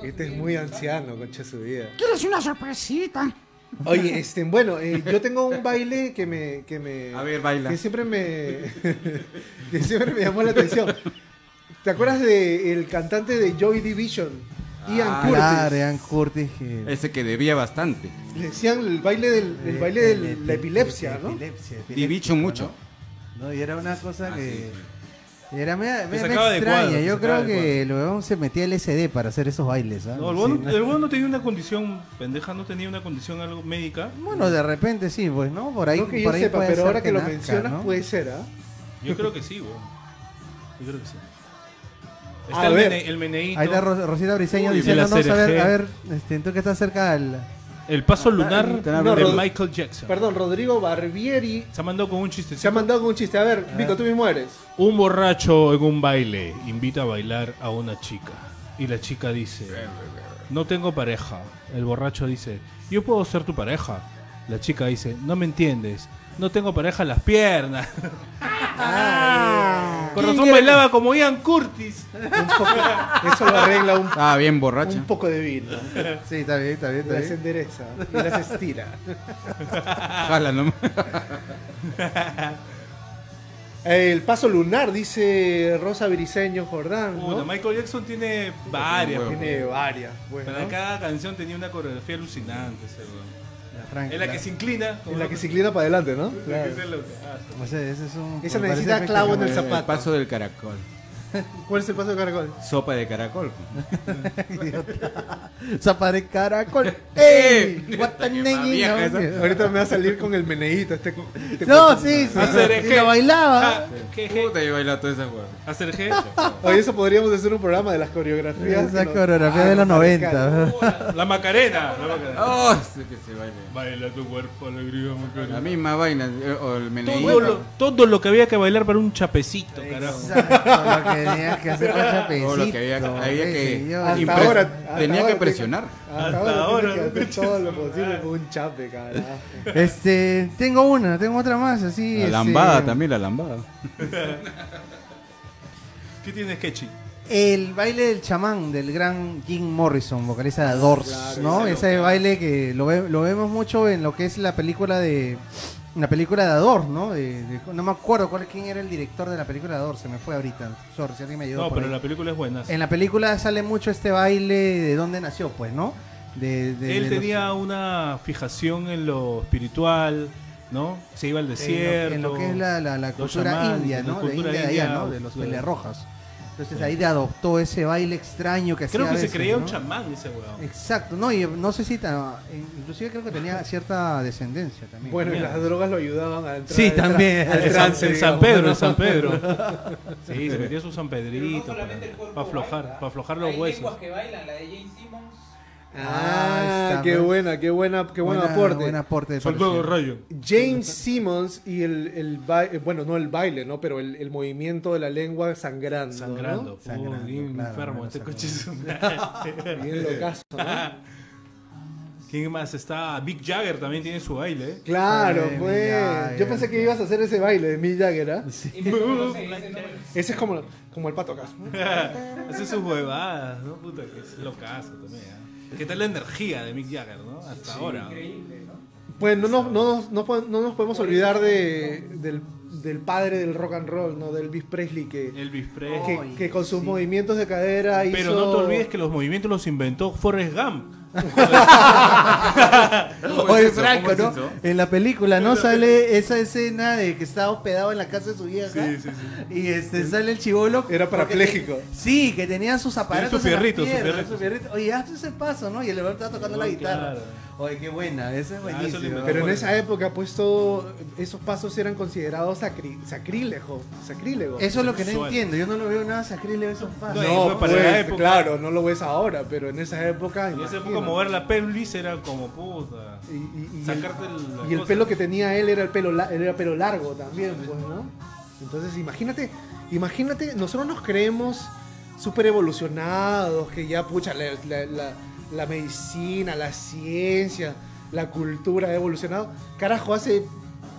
Este es muy anciano, concha su vida. ¿Quieres una sorpresita? Oye, este, bueno, eh, yo tengo un baile que me, que me, A ver, baila. que siempre me, que siempre me llamó la atención. ¿Te acuerdas de el cantante de Joy Division, Ian Ah, Curtis? Claro, Ian Curtis. que- Ese que debía bastante. Le decían el baile del, el baile de El- el- la epilepsia, ¿no? Epilepsia, epilepsia, Division mucho. ¿no? Y era una cosa Ah, que... sí, Era media, media de extraña. cuadro, Yo creo de que el huevón se metía LSD para hacer esos bailes. ¿ah? No, el Sí, weón ¿no? el no tenía una condición pendeja, no tenía una condición algo médica. Bueno, de repente sí, pues, ¿no? Por ahí, No que yo por ahí sepa, puede pero ser ahora que lo nazca, mencionas ¿no? puede ser, ¿ah? Yo creo que sí, weón. Yo creo que sí. A Está el, ver. mene- el meneíto. Ahí está Ros- Rosita Briseño la a ver, CRG. a ver, este, tú que estás cerca al... El paso lunar no, de Rod- Michael Jackson. Perdón, Rodrigo Barbieri Se mandó con un chiste. se ha mandado con un chiste. A ver, Vico, tú mismo eres. Un borracho en un baile invita a bailar a una chica. Y la chica dice, no tengo pareja. El borracho dice, yo puedo ser tu pareja. La chica dice, no me entiendes. No tengo pareja en las piernas. Con razón bailaba como Ian Curtis. Un poco, eso lo arregla un, Estaba bien borracha. un poco de vino. Sí, está bien, está bien, está Las bien. endereza y las estira. Jala nomás. El paso lunar, dice Rosa Briseño Jordán. Puta, ¿no? Michael Jackson tiene varias. Tiene varias, pues, Pero ¿no? cada canción tenía una coreografía alucinante. ese weón. Frank, En la que se inclina. como En la no- que se inclina para adelante, ¿no? la que Claro. se lo que hace. Ese, ese es un... Esa necesita clavo en el zapato. El paso del caracol. ¿Cuál es el paso de caracol? Sopa de caracol. Zapa de caracol. ¡Ey! Vieja no, esa. Ahorita me va a salir con el meneíto. Este, este No, sí, sí. Hacer Y lo bailaba. Ah, je, je. Puta, yo bailaba toda esa hueá. Hacer G. Oye, eso podríamos hacer un programa de las coreografías. Esa coreografía Ah, de los nos 90. parezcan. La Macarena. La Macarena. Oh, sí que se baile. Baila tu cuerpo, alegría, La Macarena. misma vaina. eh, O el Todo meneíto. lo, todo lo que había que bailar para un chapecito, carajo. Exacto, lo que tenías que hacer para chapecito. Todo lo que había, que. Hasta ahora- hasta tenía ahora que presionar. Hasta, Hasta ahora, ahora, tiene que ¿no? hacer todo lo posible con un chape, carajo. Este, tengo una, tengo otra más, así. La este, lambada también, la lambada. ¿Qué tienes, Kechi? El baile del chamán del gran Jim Morrison, vocalista de Doors, Claro, ¿no? ese Ese baile que lo, ve- lo vemos mucho en lo que es la película de la película de Ador, ¿no? De- de- no me acuerdo cuál quién era el director de la película de Ador, se me fue ahorita. Sorry, si alguien me ayudó. No, pero ahí. la película es buena. En la película sale mucho este baile de dónde nació, pues, ¿no? De, de- Él los- tenía una fijación en lo espiritual, ¿no? Se iba al en lo- desierto. en lo, que es la, la- la cultura india, la ¿no? De India de allá, india, ¿no? De los claro. Entonces ahí de adoptó ese baile extraño que hacía Creo que se creía un chamán ese weón. Exacto, no, y no sé si tan, inclusive creo que tenía cierta descendencia también. Bueno, y las drogas lo ayudaban a entrar Sí, también. al En San, trance, en San digamos, Pedro, en San Pedro. Sí, se metía su San Pedrito para, para aflojar, para aflojar los Hay huesos. lenguas que bailan, la de Simmons. Ah, está, qué buena, qué buena, qué buen aporte. Buen aporte Soldado. Rayo. James Simmons y el, el baile, bueno, no el baile, ¿no? Pero el, el movimiento de la lengua sangrando. ¿no? Sangrando. Sangrando, Puh, bien claro, enfermo este coche. sangrando. Bien locazo, ¿no? ¿Quién más está? Big Jagger también tiene su baile. ¿eh? Claro, Ay, pues. Yo pensé que ibas a hacer ese baile de Mick Jagger, ¿ah? Me conoce, ese no- es como, como el pato acá. Hace sus huevadas, ¿no? Puta, que es locazo también. ¿eh? ¿Qué tal la energía de Mick Jagger, no? Hasta ahora. Increíble, ¿no? Pues no, nos- no, nos- no, no nos podemos olvidar de, del, del padre del rock and roll, ¿no? Del Elvis Presley, que, Elvis Presley. que, con sus sí. movimientos de cadera hizo... Pero no te olvides que los movimientos los inventó Forrest Gump. ¿Cómo Oye? Franco, ¿Cómo es ¿no? En la película, ¿no? Sale esa escena de que está hospedado en la casa de su vieja. Sí, sí, Y este, sale el chivolo. Era parapléjico. te- Sí, que tenía sus aparatos. su fierrito, su fierrito. Oye, haz ese paso, ¿no? Y el verdad estaba tocando la Oh, guitarra. claro. Oye, qué buena, esa es Ah, eso buenísima. inventó Pero en esa época, pues todo, esos pasos eran considerados sacri- sacrílego, sacrílego. Eso es lo que no entiendo. Yo no lo veo nada sacrílego esos pasos. No, No, para pues, la época. claro, no lo ves ahora, pero en esa época. En esa época mover la pelvis era como puta. Y, y- y Sacarte el, y el pelo que tenía él era el pelo, la- era pelo largo también, pues, ¿no? Entonces, imagínate, imagínate, nosotros nos creemos súper evolucionados, que ya, pucha, la, la- la- la medicina, la ciencia, la cultura ha evolucionado. Carajo, hace,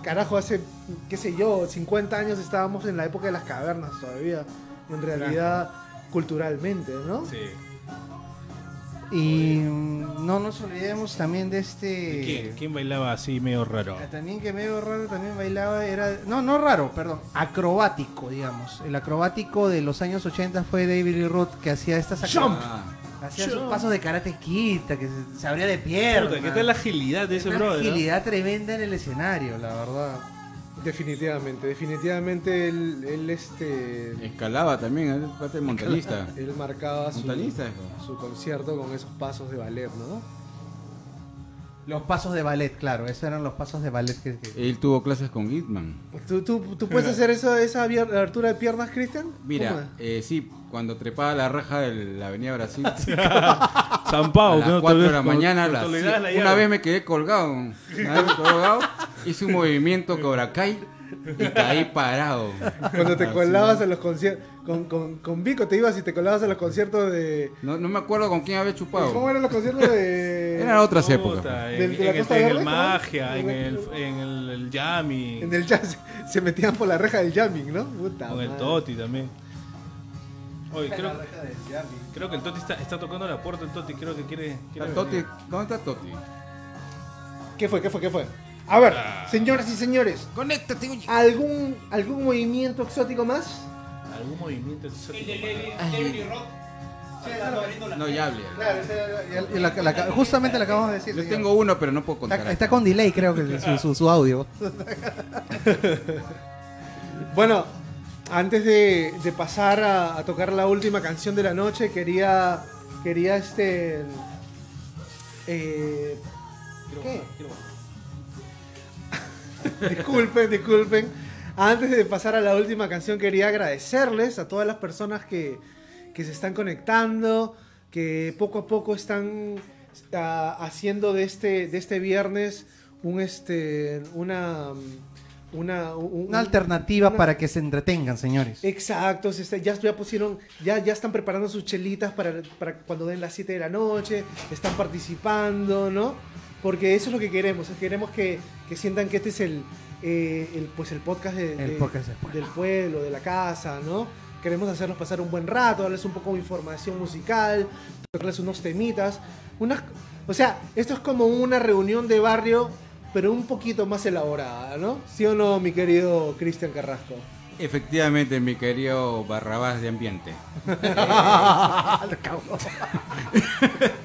carajo, hace, qué sé yo, 50 años estábamos en la época de las cavernas todavía, en realidad, culturalmente, ¿no? Sí. Y no nos olvidemos también de este. ¿Quién? ¿Quién bailaba así medio raro? También que medio raro también bailaba era... No, no raro, perdón. Acrobático, digamos. El acrobático de los años 80 fue David Lee Roth que hacía estas acro- Ah, Hacía sus pasos de karate quita, que se, se abría de pierna. Puta, ¿Qué tal la agilidad de ese Una brother? no? agilidad tremenda en el escenario, la verdad. Definitivamente, definitivamente él, él, este, escalaba también, es parte de montañista. él marcaba su, Montañista, hijo. su concierto con esos pasos de ballet, ¿no? Los pasos de ballet, claro, esos eran los pasos de ballet que... que- Él tuvo clases con Gitman. ¿Tú, tú, tú puedes hacer eso, esa abertura de piernas, Cristian? ¿Cómo Mira, eh, sí, cuando trepaba la raja de la Avenida Brasil, San a Pau, las que no 4 de la mañana, con las la una llave. vez me quedé colgado. Una vez me quedé colgado, hice un movimiento Cobra Kai y caí parado. Cuando te colabas a los conciertos, con, con, con Vico te ibas y te colabas a los conciertos de... No, no me acuerdo con quién había ¿Cómo chupado. eran los conciertos de...? Eran otras Puta, épocas. En, ¿Del- de el, en el magia, en ¿En el, en el, el Yami, En el jazz se metían por la reja del jamming, ¿no? Puta con el. Toti también. Oye, creo, creo que el Toti está, está tocando la puerta, el Toti creo que quiere... quiere ¿Está Toti? venir. ¿Dónde está Toti? ¿Qué fue? ¿Qué fue? ¿Qué fue? A ver, Ah. señoras y señores, Conéctate, oye. ¿algún, ¿algún movimiento exótico más? ¿Algún movimiento exótico? No, ya hablé. Y la- la- justamente lo acabamos de decir. Yo señor. tengo uno, pero no puedo contar. Está, está con delay, creo que su, su, su audio. Bueno, antes de, de pasar a, a tocar la última canción de la noche, quería, quería este, eh, ¿qué? disculpen, disculpen. Antes de pasar a la última canción, quería agradecerles a todas las personas que, que se están conectando, que poco a poco están ah, haciendo de este, de este viernes un este, una, una, un- Una alternativa una- para que se entretengan, señores. Exacto, se está- ya, ya pusieron, ya, ya están preparando sus chelitas para, para cuando den las 7 de la noche, están participando, ¿no? Porque eso es lo que queremos, queremos que, que sientan que este es el, eh, el, pues el podcast, de- El de- podcast del pueblo. del pueblo, de la casa, ¿no? Queremos hacerlos pasar un buen rato, darles un poco de información musical, darles unos temitas, unas, o sea, esto es como una reunión de barrio, pero un poquito más elaborada, ¿no? ¿Sí o no, mi querido Cristian Carrasco? Efectivamente, mi querido Barrabás de Ambiente.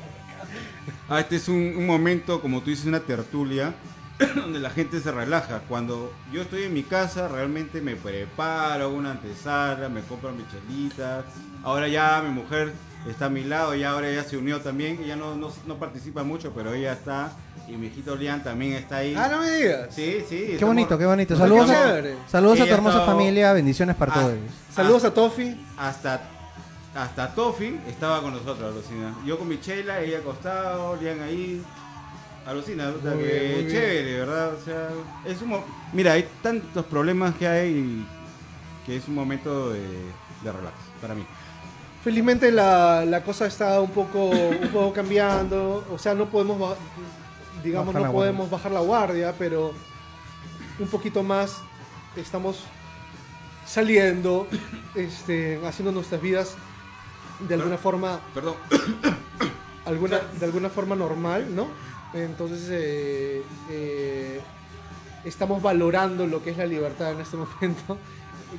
Ah, este es un, un momento, como tú dices, una tertulia, donde la gente se relaja. Cuando yo estoy en mi casa, realmente me preparo una antesala, me compro mis chelitas. Ahora ya mi mujer está a mi lado y ahora ella se unió también. Ella no, no, no participa mucho, pero ella está. Y mi hijito Lian también está ahí. Ah, no me digas. Sí, sí. Qué bonito, qué bonito. Saludos, a, saludos a tu hermosa estaba- familia, bendiciones para todos. Saludos a Tofi. hasta hasta Tofi estaba con nosotros, Alucina. Yo con mi chela, ella acostado, Lian ahí. Alucina, puta, Muy que bien, muy bien. chévere, ¿verdad? O sea, es un mo- Mira, hay tantos problemas que hay que es un momento de, de relax para mí. Felizmente la, la cosa está un poco, un poco cambiando. O sea, no podemos, digamos, Bajar la no podemos bajar la guardia, pero un poquito más estamos saliendo, este, haciendo nuestras vidas de alguna forma, Perdón. alguna, de alguna forma normal, ¿no? Entonces eh, eh, estamos valorando lo que es la libertad en este momento.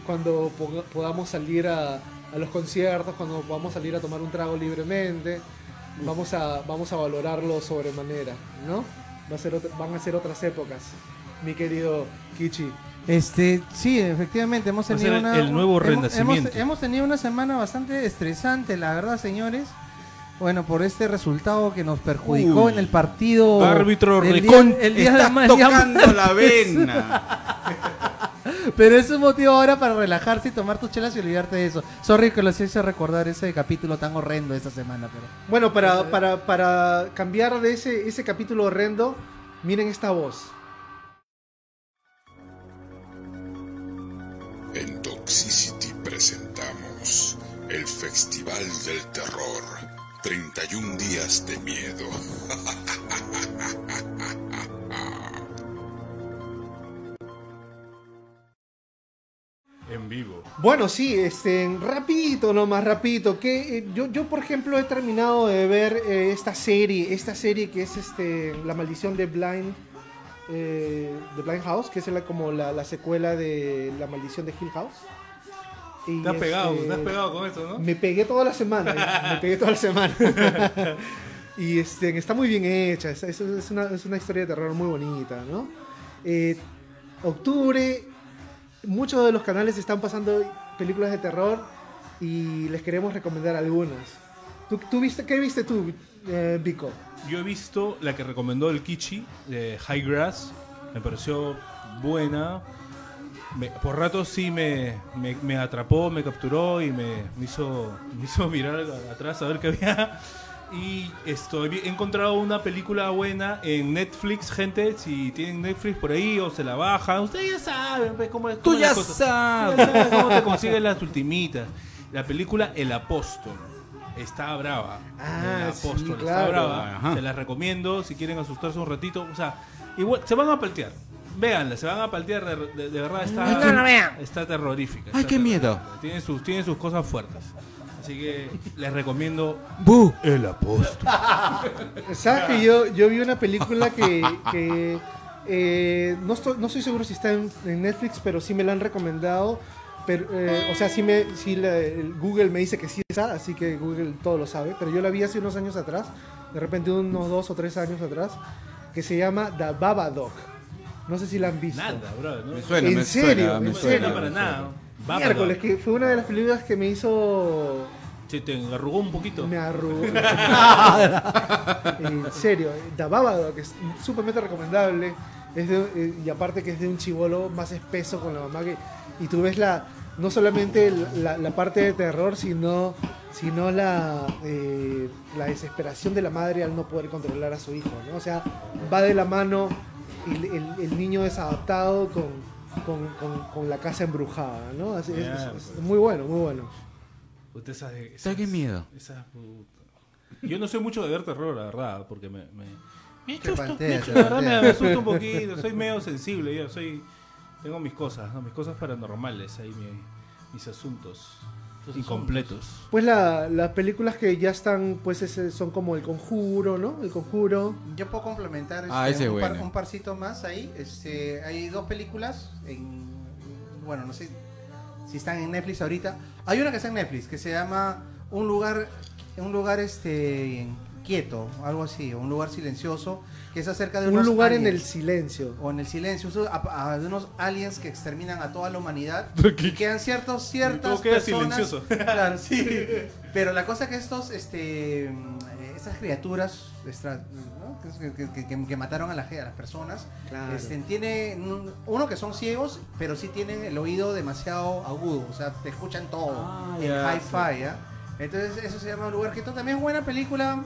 Cuando po- podamos salir a, a los conciertos, cuando podamos salir a tomar un trago libremente, vamos a, vamos a valorarlo sobremanera, ¿no? Va a ser otra- van a ser otras épocas, mi querido Kichi. Este, sí, efectivamente, hemos a tenido una, el nuevo. Hemos, hemos tenido una semana bastante estresante, la verdad, señores. Bueno, por este resultado que nos perjudicó Uy. en el partido. Árbitro el recon- día, el día de Estás ma- día tocando la vena. Pero es un motivo ahora para relajarse y tomar tus chelas y olvidarte de eso. Sorry que los hice recordar ese capítulo tan horrendo esta semana, pero. Bueno, para, para, para cambiar de ese, ese capítulo horrendo, miren esta voz. En Toxicity presentamos el Festival del Terror. 31 días de miedo. En vivo. Bueno, sí, este, rapidito nomás, rapidito. Que eh, yo, yo, por ejemplo, he terminado de ver eh, esta serie, esta serie que es este, La Maldición de Blind, eh, de Blind House, que es la, como la, la secuela de La Maldición de Hill House. Y, Te has pegado, este, te has pegado con esto, ¿no? Me pegué toda la semana, ¿eh? me pegué toda la semana. y este, está muy bien hecha, es, es- es una, es una historia de terror muy bonita, ¿no? Eh, octubre, muchos de los canales están pasando películas de terror y les queremos recomendar algunas. ¿Tú, tú viste, ¿Qué viste tú, eh, Vico? Yo he visto la que recomendó el Kichi de High Grass. Me pareció buena. Me- por rato sí me, me, me atrapó, me capturó y me, hizo, me hizo mirar atrás a ver qué había. Y estoy, he encontrado una película buena en Netflix, gente. Si tienen Netflix por ahí o se la bajan, ustedes ya saben pues, cómo es. Tú cómo ya sabes. Tú ya sabes cómo te consigues las ultimitas. La película El Apóstol. Está brava. Ah, El sí, Apóstol. Está claro. brava. Ajá. Se las recomiendo si quieren asustarse un ratito. O sea, igual, se van a paltear. Véanla, se van a paltear. De, de- de verdad está, No la vean. está terrorífica. Ay, está qué miedo. Tiene sus, tiene sus cosas fuertes. Así que les recomiendo Bu. El Apóstol. ¿Sabes que yo, yo vi una película que, que, eh, no, estoy, no estoy seguro si está en, en Netflix, pero sí me la han recomendado. Pero, eh, o sea, sí, me, sí la- el Google me dice que sí está, así que Google todo lo sabe. Pero yo la vi hace unos años atrás, de repente unos dos o tres años atrás, que se llama The Babadook. No sé si la han visto. Nada, bro. ¿no? Me suena, ¿En me serio? suena, me ¿En No suena. suena para nada. Miércoles, que fue una de las películas que me hizo Se te arrugó un poquito. Me arrugó. en serio, The Babadook que es sumamente recomendable. Es de- eh, y aparte que es de un chivolo más espeso con la mamá que. Y tú ves la. No solamente la, la parte de terror, sino, sino la, eh, la desesperación de la madre al no poder controlar a su hijo. ¿no? O sea, va de la mano el, el- el niño desadaptado con, con, con- con la casa embrujada. ¿no? Así es- Ya, es- es pues. muy bueno, muy bueno. Puta, esas- esas- ¿Sabes qué miedo? esas. Yo no soy mucho de ver terror, la verdad, porque me. me, me asusto, la verdad me, me asusta un poquito, soy medio sensible, yo soy. Tengo mis cosas, ¿no? mis cosas paranormales ahí, mi- mis asuntos incompletos. Pues la- las películas que ya están, pues ese- son como El Conjuro, ¿no? El Conjuro. Yo puedo complementar este, Ah, ese es un, par- bueno. un parcito más ahí. Este, hay dos películas en, bueno, no sé si están en Netflix ahorita. Hay una que está en Netflix que se llama Un lugar, un lugar este quieto, algo así, un lugar silencioso, que es acerca de Un unos lugar en el aliens. silencio. o en el silencio, a- a- de unos aliens que exterminan a toda la humanidad y quedan ciertos ciertas Todo queda personas silencioso. claro sí pero la cosa que estos este mm, estas criaturas extra- ¿no? que, que- que- que mataron a, la, a las personas Claro. este, tiene un- uno que son ciegos pero sí tienen el oído demasiado agudo o sea te escuchan todo Ah, en ya, hi-fi ¿ya? entonces eso se llama un lugar quieto también es buena película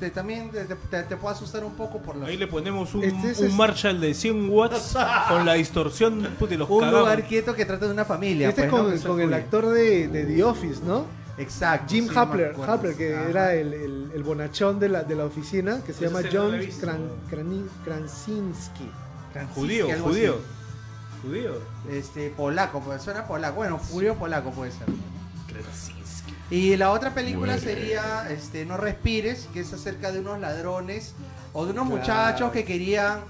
te, también te, te- te puede asustar un poco por los Ahí le ponemos un, Este es- un es- Marshall de 100 watts con la distorsión y los un cagamos. lugar quieto que trata de una familia. este pues, con, ¿no? Que se con el actor de, de The Office, ¿no? Exacto. Jim sí, Hapler, que Ajá. era el, el- el bonachón de la, de la oficina, que se llama John la. Kran- Krasinski. Krasinski, Judío, judío. así. Judío. Este, polaco, pues suena polaco. Bueno, judío polaco puede ser. Y la otra película sería este, No Respires, que es acerca de unos ladrones o de unos Claro. muchachos que querían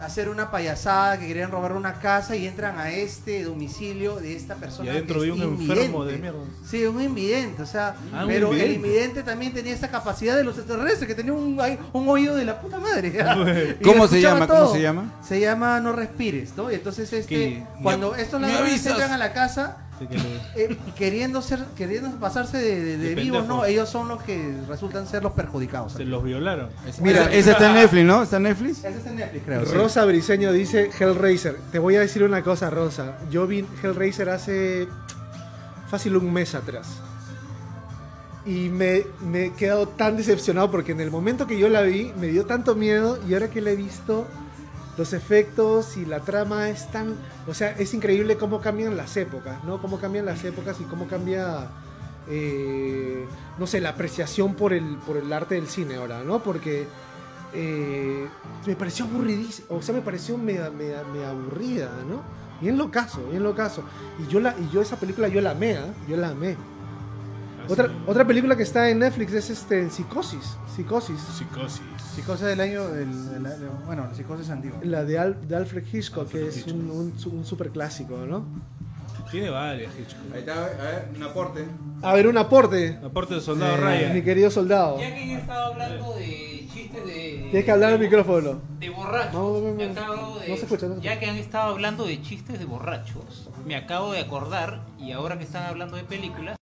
hacer una payasada, que querían robar una casa y entran a este domicilio de esta persona. Y adentro que es había un invidente. enfermo de mierda. Sí, un invidente, o sea, Ah, pero el invidente. invidente también tenía esta capacidad de los extraterrestres, que tenía un, un oído de la puta madre. ¿Cómo se llama? todo. ¿Cómo se llama? Se llama No Respires, ¿no? Y entonces este, cuando estos ladrones entran a la casa, que le- Eh, queriendo ser, queriendo pasarse de, de- vivos, no, ellos son los que resultan ser los perjudicados. se los violaron. Mira, ese está en Netflix, ¿no? ¿Está en Netflix? Ese está en Netflix, creo. sí. Rosa Briseño dice Hellraiser. Te voy a decir una cosa, Rosa. Yo vi Hellraiser hace fácil un mes atrás. Y me, me he quedado tan decepcionado porque en el momento que yo la vi me dio tanto miedo y ahora que la he visto, los efectos y la trama es tan... O sea, es increíble cómo cambian las épocas, ¿no? Cómo cambian las épocas y cómo cambia... eh, no sé, la apreciación por el, por el arte del cine ahora, ¿no? Porque eh, me pareció aburridísima, o sea, me pareció media, media- media aburrida, ¿no? Bien locazo, bien locazo. Y yo, la, y yo esa película yo la amé, ¿ah? Yo la amé. Otra, otra película que está en Netflix es este, Psicosis. Psicosis. Psicosis. Psicosis del año, el- el- el- bueno, la psicosis antigua. La de, Al- de Alfred Hitchcock, Alfred que es un, un, un super clásico, ¿no? Tiene varias, Hitchcock. Ahí está, a ver, un aporte. A ver, un aporte. Aporte de soldado Mi Ryan. querido soldado. Ya que han estado hablando de chistes de. Tienes que hablar al micrófono. De borrachos. No, no, no, me no. acabo de- No se escucha, no se Ya que han estado hablando de chistes de borrachos, me acabo de acordar, y ahora que están hablando de películas,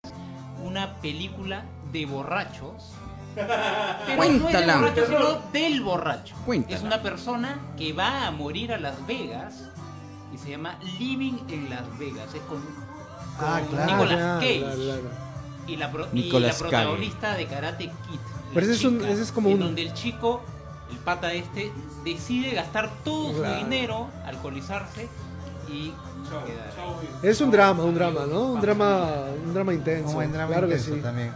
una película de borrachos. Pero no es Cuéntala. de borracho, sino del borracho. Cuéntala. Es una persona que va a morir a Las Vegas y se llama Living en Las Vegas. Es con, con Ah, claro, Nicolas claro, Cage. claro, claro. Y la, pro- y la protagonista de Karate Kid. Pero ese es un- chica, ese es como en un- donde el chico, el pata este, decide gastar todo Claro. su dinero, alcoholizarse y. Es un drama, un drama, ¿no? Un drama, un drama intenso. Un buen drama claro intenso que sí. también.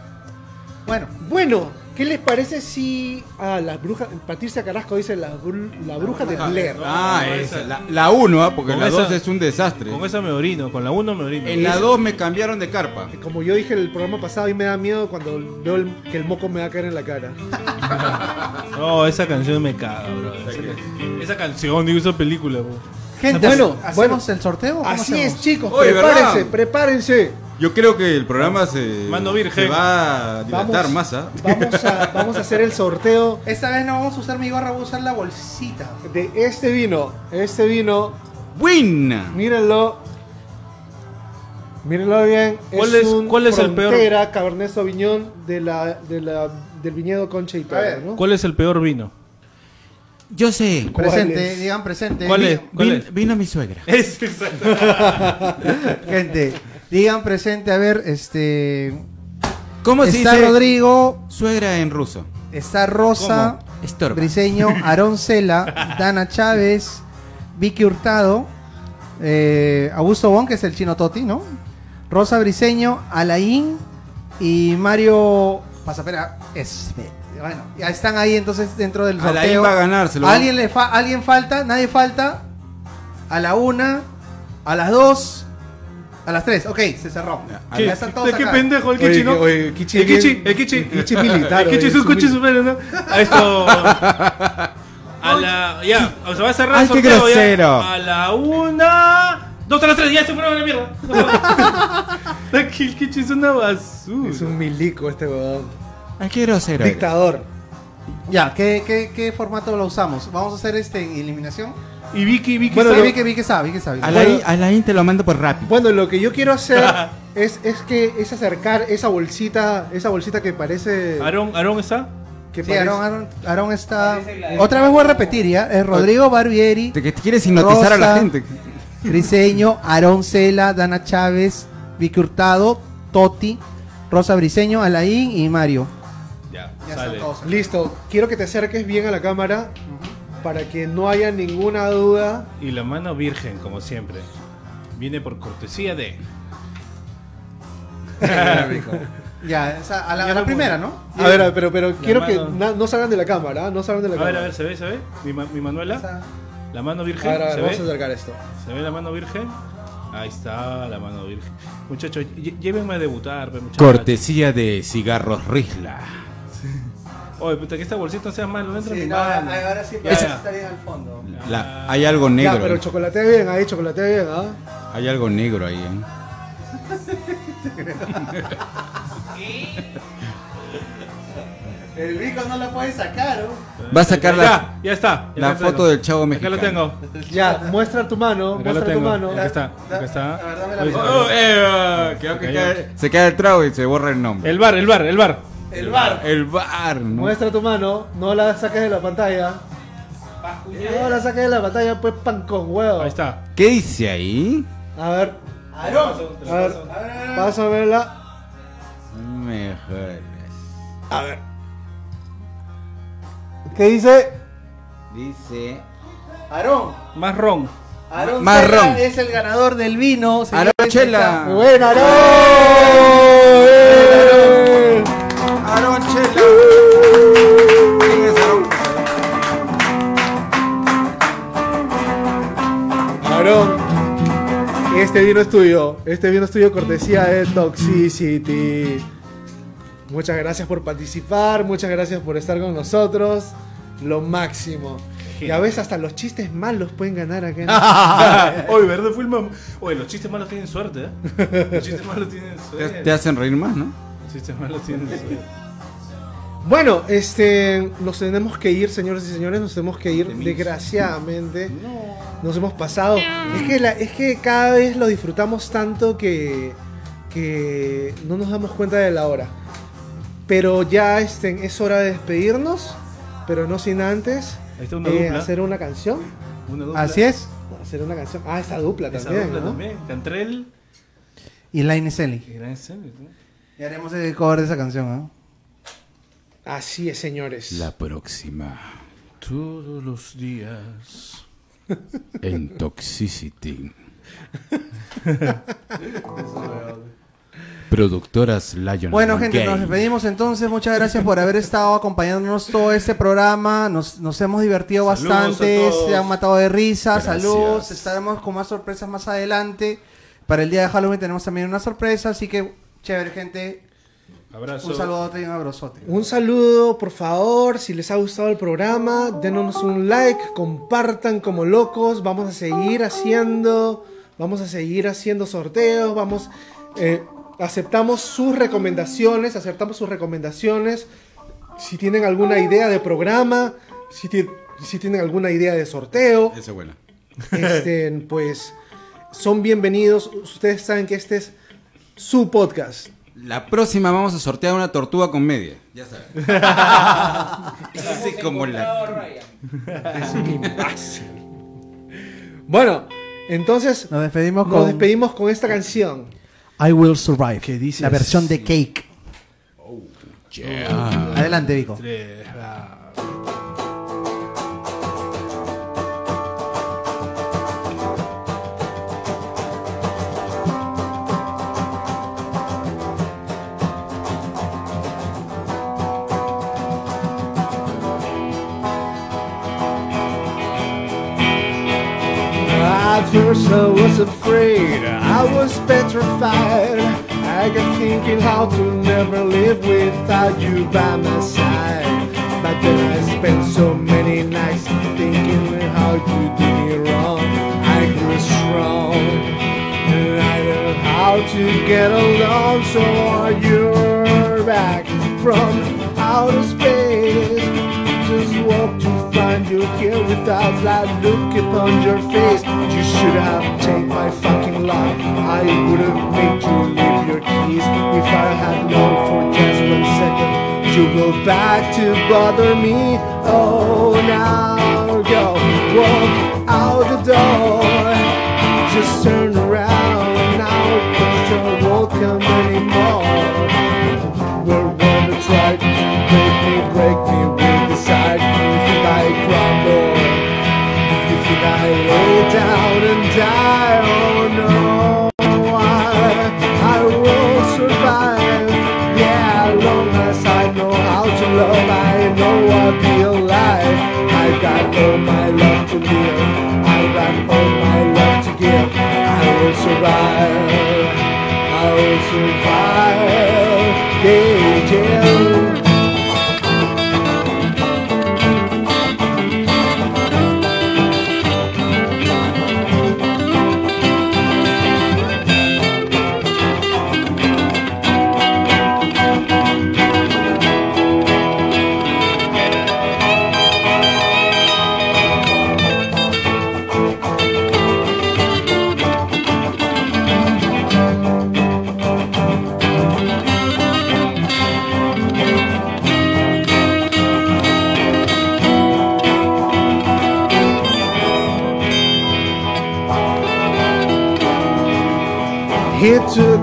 Bueno, Bueno, ¿qué les parece si a las brujas, Patricia Carrasco dice la, la bruja de Blair? Ah, esa. esa. La, la 1, porque Con la esa- 2 es un desastre. Con esa me orino, con la 1 me orino. En la 2 me cambiaron de carpa. Como yo dije en el programa pasado, a mí me da miedo cuando veo el- que el moco me va a caer en la cara. No, esa canción me caga, bro. Esa, esa canción, digo, esa película, bro. Gente, Bueno, ¿hacemos bueno. el sorteo? Así hacemos? es, chicos, Oye, prepárense, ¿verdad? prepárense. Yo creo que el programa se, Mano virgen. se va a dilatar Vamos, más. ¿ah? vamos, a, vamos a hacer el sorteo Esta vez no vamos a usar mi gorra, vamos a usar la bolsita. de este vino. Este vino, ¡Buena! mírenlo. Mírenlo bien. ¿Cuál es- un cuál es el peor? Cabernet Sauvignon de la, de la, del viñedo Concha y. ¿no? ¿Cuál es el peor vino? Yo sé. ¿Cuál Presente, es? digan presente. ¿Cuál Di- es? ¿Cuál Vin- es? vino mi suegra. Es exacto. Gente, digan presente, a ver, este. ¿Cómo se Está dice Rodrigo, suegra en ruso? está Rosa. Briseño, Aarón Cela, Dana Chávez, Vicky Hurtado, eh, Augusto Bon, que es el chino Toti, ¿no? Rosa Briseño, Alain y Mario Pasapera Esmet. Bueno, ya están ahí entonces dentro del sorteo. Alain va a ganárselo. ¿Alguien, le fa- ¿Alguien falta? ¿Nadie falta? A la una, a las dos, a las tres. Ok, se cerró. ¿Qué, Ya están todos ¿De qué acá. pendejo el Kichi, no? oye, el Kichi el Kichi, el Kichi. el Kichi militar, El Kichi es un mil- supero, ¿no? A esto. A la. Ya, o sea, va a cerrar Ay, el qué sorteo ya. grosero. A la una. Dos a las tres, ya se fueron a la mierda. El Kichi es una basura. Es un milico este weón. Ay, qué grosero. Dictador. Ya, ¿qué, qué, qué formato lo usamos? ¿Vamos a hacer este eliminación? Y Vicky, Vicky. Bueno, Bueno, sabe- vi que vi que sabe, vi que sabe. Alain, Alain te lo mando por rápido. Bueno, lo que yo quiero hacer es, es que es acercar esa bolsita, esa bolsita que parece Aarón, Aarón está. que Sí, parece- Aarón, Aarón, Aarón está. Otra vez voy a repetir, ¿ya? Es Rodrigo Barbieri, Te, que te quieres hipnotizar a la Rosa. gente. Briseño, Aarón Cela, Dana Chávez, Vicky Hurtado, Toti, Rosa Briseño, Alain y Mario. Sale. Listo, quiero que te acerques bien a la cámara para que no haya ninguna duda. Y la mano virgen, como siempre. Viene por cortesía de. Ya, esa- a la, Ya a la lo primera. ¿no? A ver, ver, pero, pero quiero que na- no salgan de la cámara, ¿ah? no salgan de la A ver, cámara. a ver, ¿se ve? ¿Se ve? Mi, ma- mi Manuela. Esa- La mano A virgen. ver, a ver, ¿Se vamos a ve? acercar esto. ¿Se ve la mano virgen? Ahí está la mano virgen. Muchachos, llévenme a debutar, pe, muchachos. Cortesía de cigarros Risla. Oye, puta, que esta bolsita no sea malo, no entra Sí, mi no, mano. ahora sí, Ya, pero ya. está bien al fondo. La- hay algo Ya, negro. pero ¿eh? chocolatea bien, ahí chocolatea bien, ¿ah? Hay algo negro ahí. ¿eh? El bico no la puede sacar, ¿no? Va a sacar la, Ya, ya está. ya la foto del chavo Acá mexicano. lo tengo. Ya, muestra tu mano, Acá muestra tu mano. Acá está. Acá está. A ver, dame la. Oh, eh, que cae- se cae el trago y se borra el nombre. El bar, el bar, el bar. El bar. El bar, ¿no? Muestra tu mano, no la saques de la pantalla. No la saques de la pantalla, pues pan con huevo. Ahí está. ¿Qué dice ahí? A ver, Aarón. a ver, pasa a verla. Mejor. A ver. ¿Qué dice? Dice. Aarón. Más ron. Aarón Marrón. Es el ganador del vino. Arochela. Muy buena, Aarón. Este vino es tuyo. Este vino es tuyo cortesía de Toxicity. Muchas gracias por participar, muchas gracias por estar con nosotros. Lo máximo. Y a veces hasta los chistes malos pueden ganar acá. Oye, ¿verdad? Fue el mam- Oye, los chistes malos tienen suerte, ¿eh? Los chistes malos tienen Te, suerte. te hacen reír más, ¿no? Los chistes malos tienen suerte. Bueno, este, nos tenemos que ir, señores y señores, nos tenemos que ir, desgraciadamente. Nos hemos pasado. Es que, la- es que cada vez lo disfrutamos tanto que, que no nos damos cuenta de la hora. Pero ya este, es hora de despedirnos, pero no sin antes Ahí está una eh, dupla. hacer una canción. Una dupla. Así es. Hacer una canción. Ah, esa dupla Esa también. dupla ¿no? también. Cantrell Y Line Selly. y Selly, ¿no? Y haremos el cover de esa canción, ¿no? Así es, señores. La próxima. Todos los días. En Toxicity. Productoras Lion Bueno, gente, nos despedimos entonces. Muchas gracias por haber estado acompañándonos todo este programa. Nos, nos hemos divertido Saludos bastante. Se han matado de risa. Gracias. Saludos. Estaremos con más sorpresas más adelante. Para el día de Halloween tenemos también una sorpresa. Así que, chévere, gente. Abrazo. Un saludote y un abrazote. Un saludo, por favor, si les ha gustado el programa, denos un like, compartan como locos, vamos a seguir haciendo, vamos a seguir haciendo sorteos, vamos, eh, aceptamos sus recomendaciones, aceptamos sus recomendaciones, si tienen alguna idea de programa, si, ti- si tienen alguna idea de sorteo, Esa es buena. este, pues son bienvenidos, ustedes saben que este es su podcast. La próxima vamos a sortear una tortuga con media. Ya sabes. Ese como la. Es un imbécil. Bueno, entonces Nos despedimos nos con despedimos con esta canción. I Will Survive. ¿Qué dices? La versión de Cake. Yeah. Adelante, Vico. Tres, first I was afraid, I was petrified. I got thinking how to never live without you by my side. But then I spent so many nights thinking how you did me wrong. I grew strong, and I know how to get along. So you're back from outer space. Find you here without that look upon your face. You should have taken my fucking life. I would have made you leave your keys if I had known for just one second. You go back to bother me. Oh, now go walk out the door. Just turn survive. I will survive. Yeah, yeah.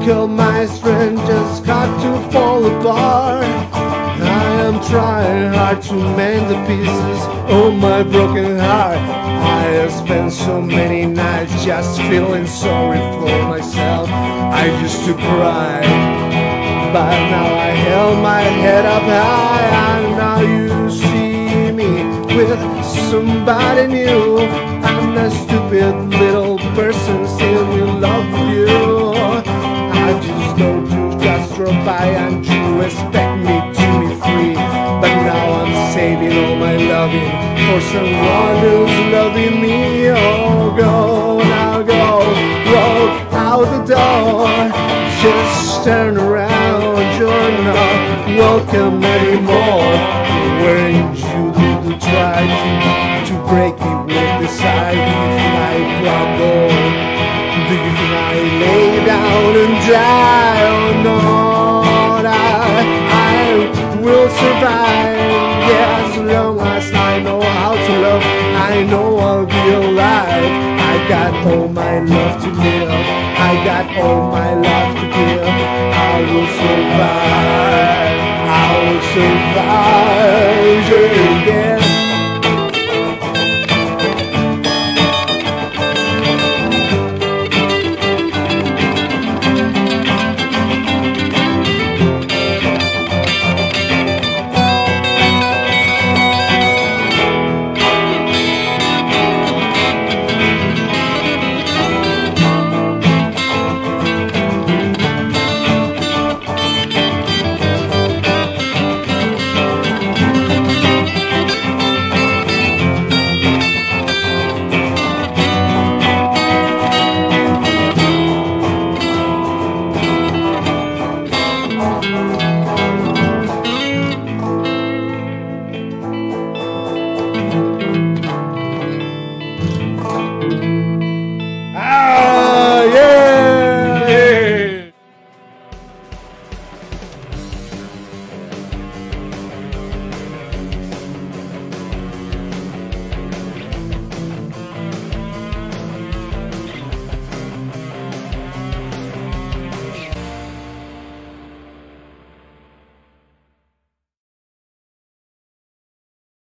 All my strength, just got to fall apart. I am trying hard to mend the pieces of my broken heart. I have spent so many nights just feeling sorry for myself. I used to cry, but now I held my head up high, and now you see me with somebody new. I'm a stupid by and you expect me to be free. But now I'm saving all my loving for someone who's loving me. Oh, go, now go, walk out the door. Just turn around, you're not welcome anymore. Weren't you try to, to break me with this side if I crumble? Do you think I lay down and die Yeah, as long as I know how to love, I know I'll be alive. I got all my love to give, I got all my love to give. I will survive. I will survive.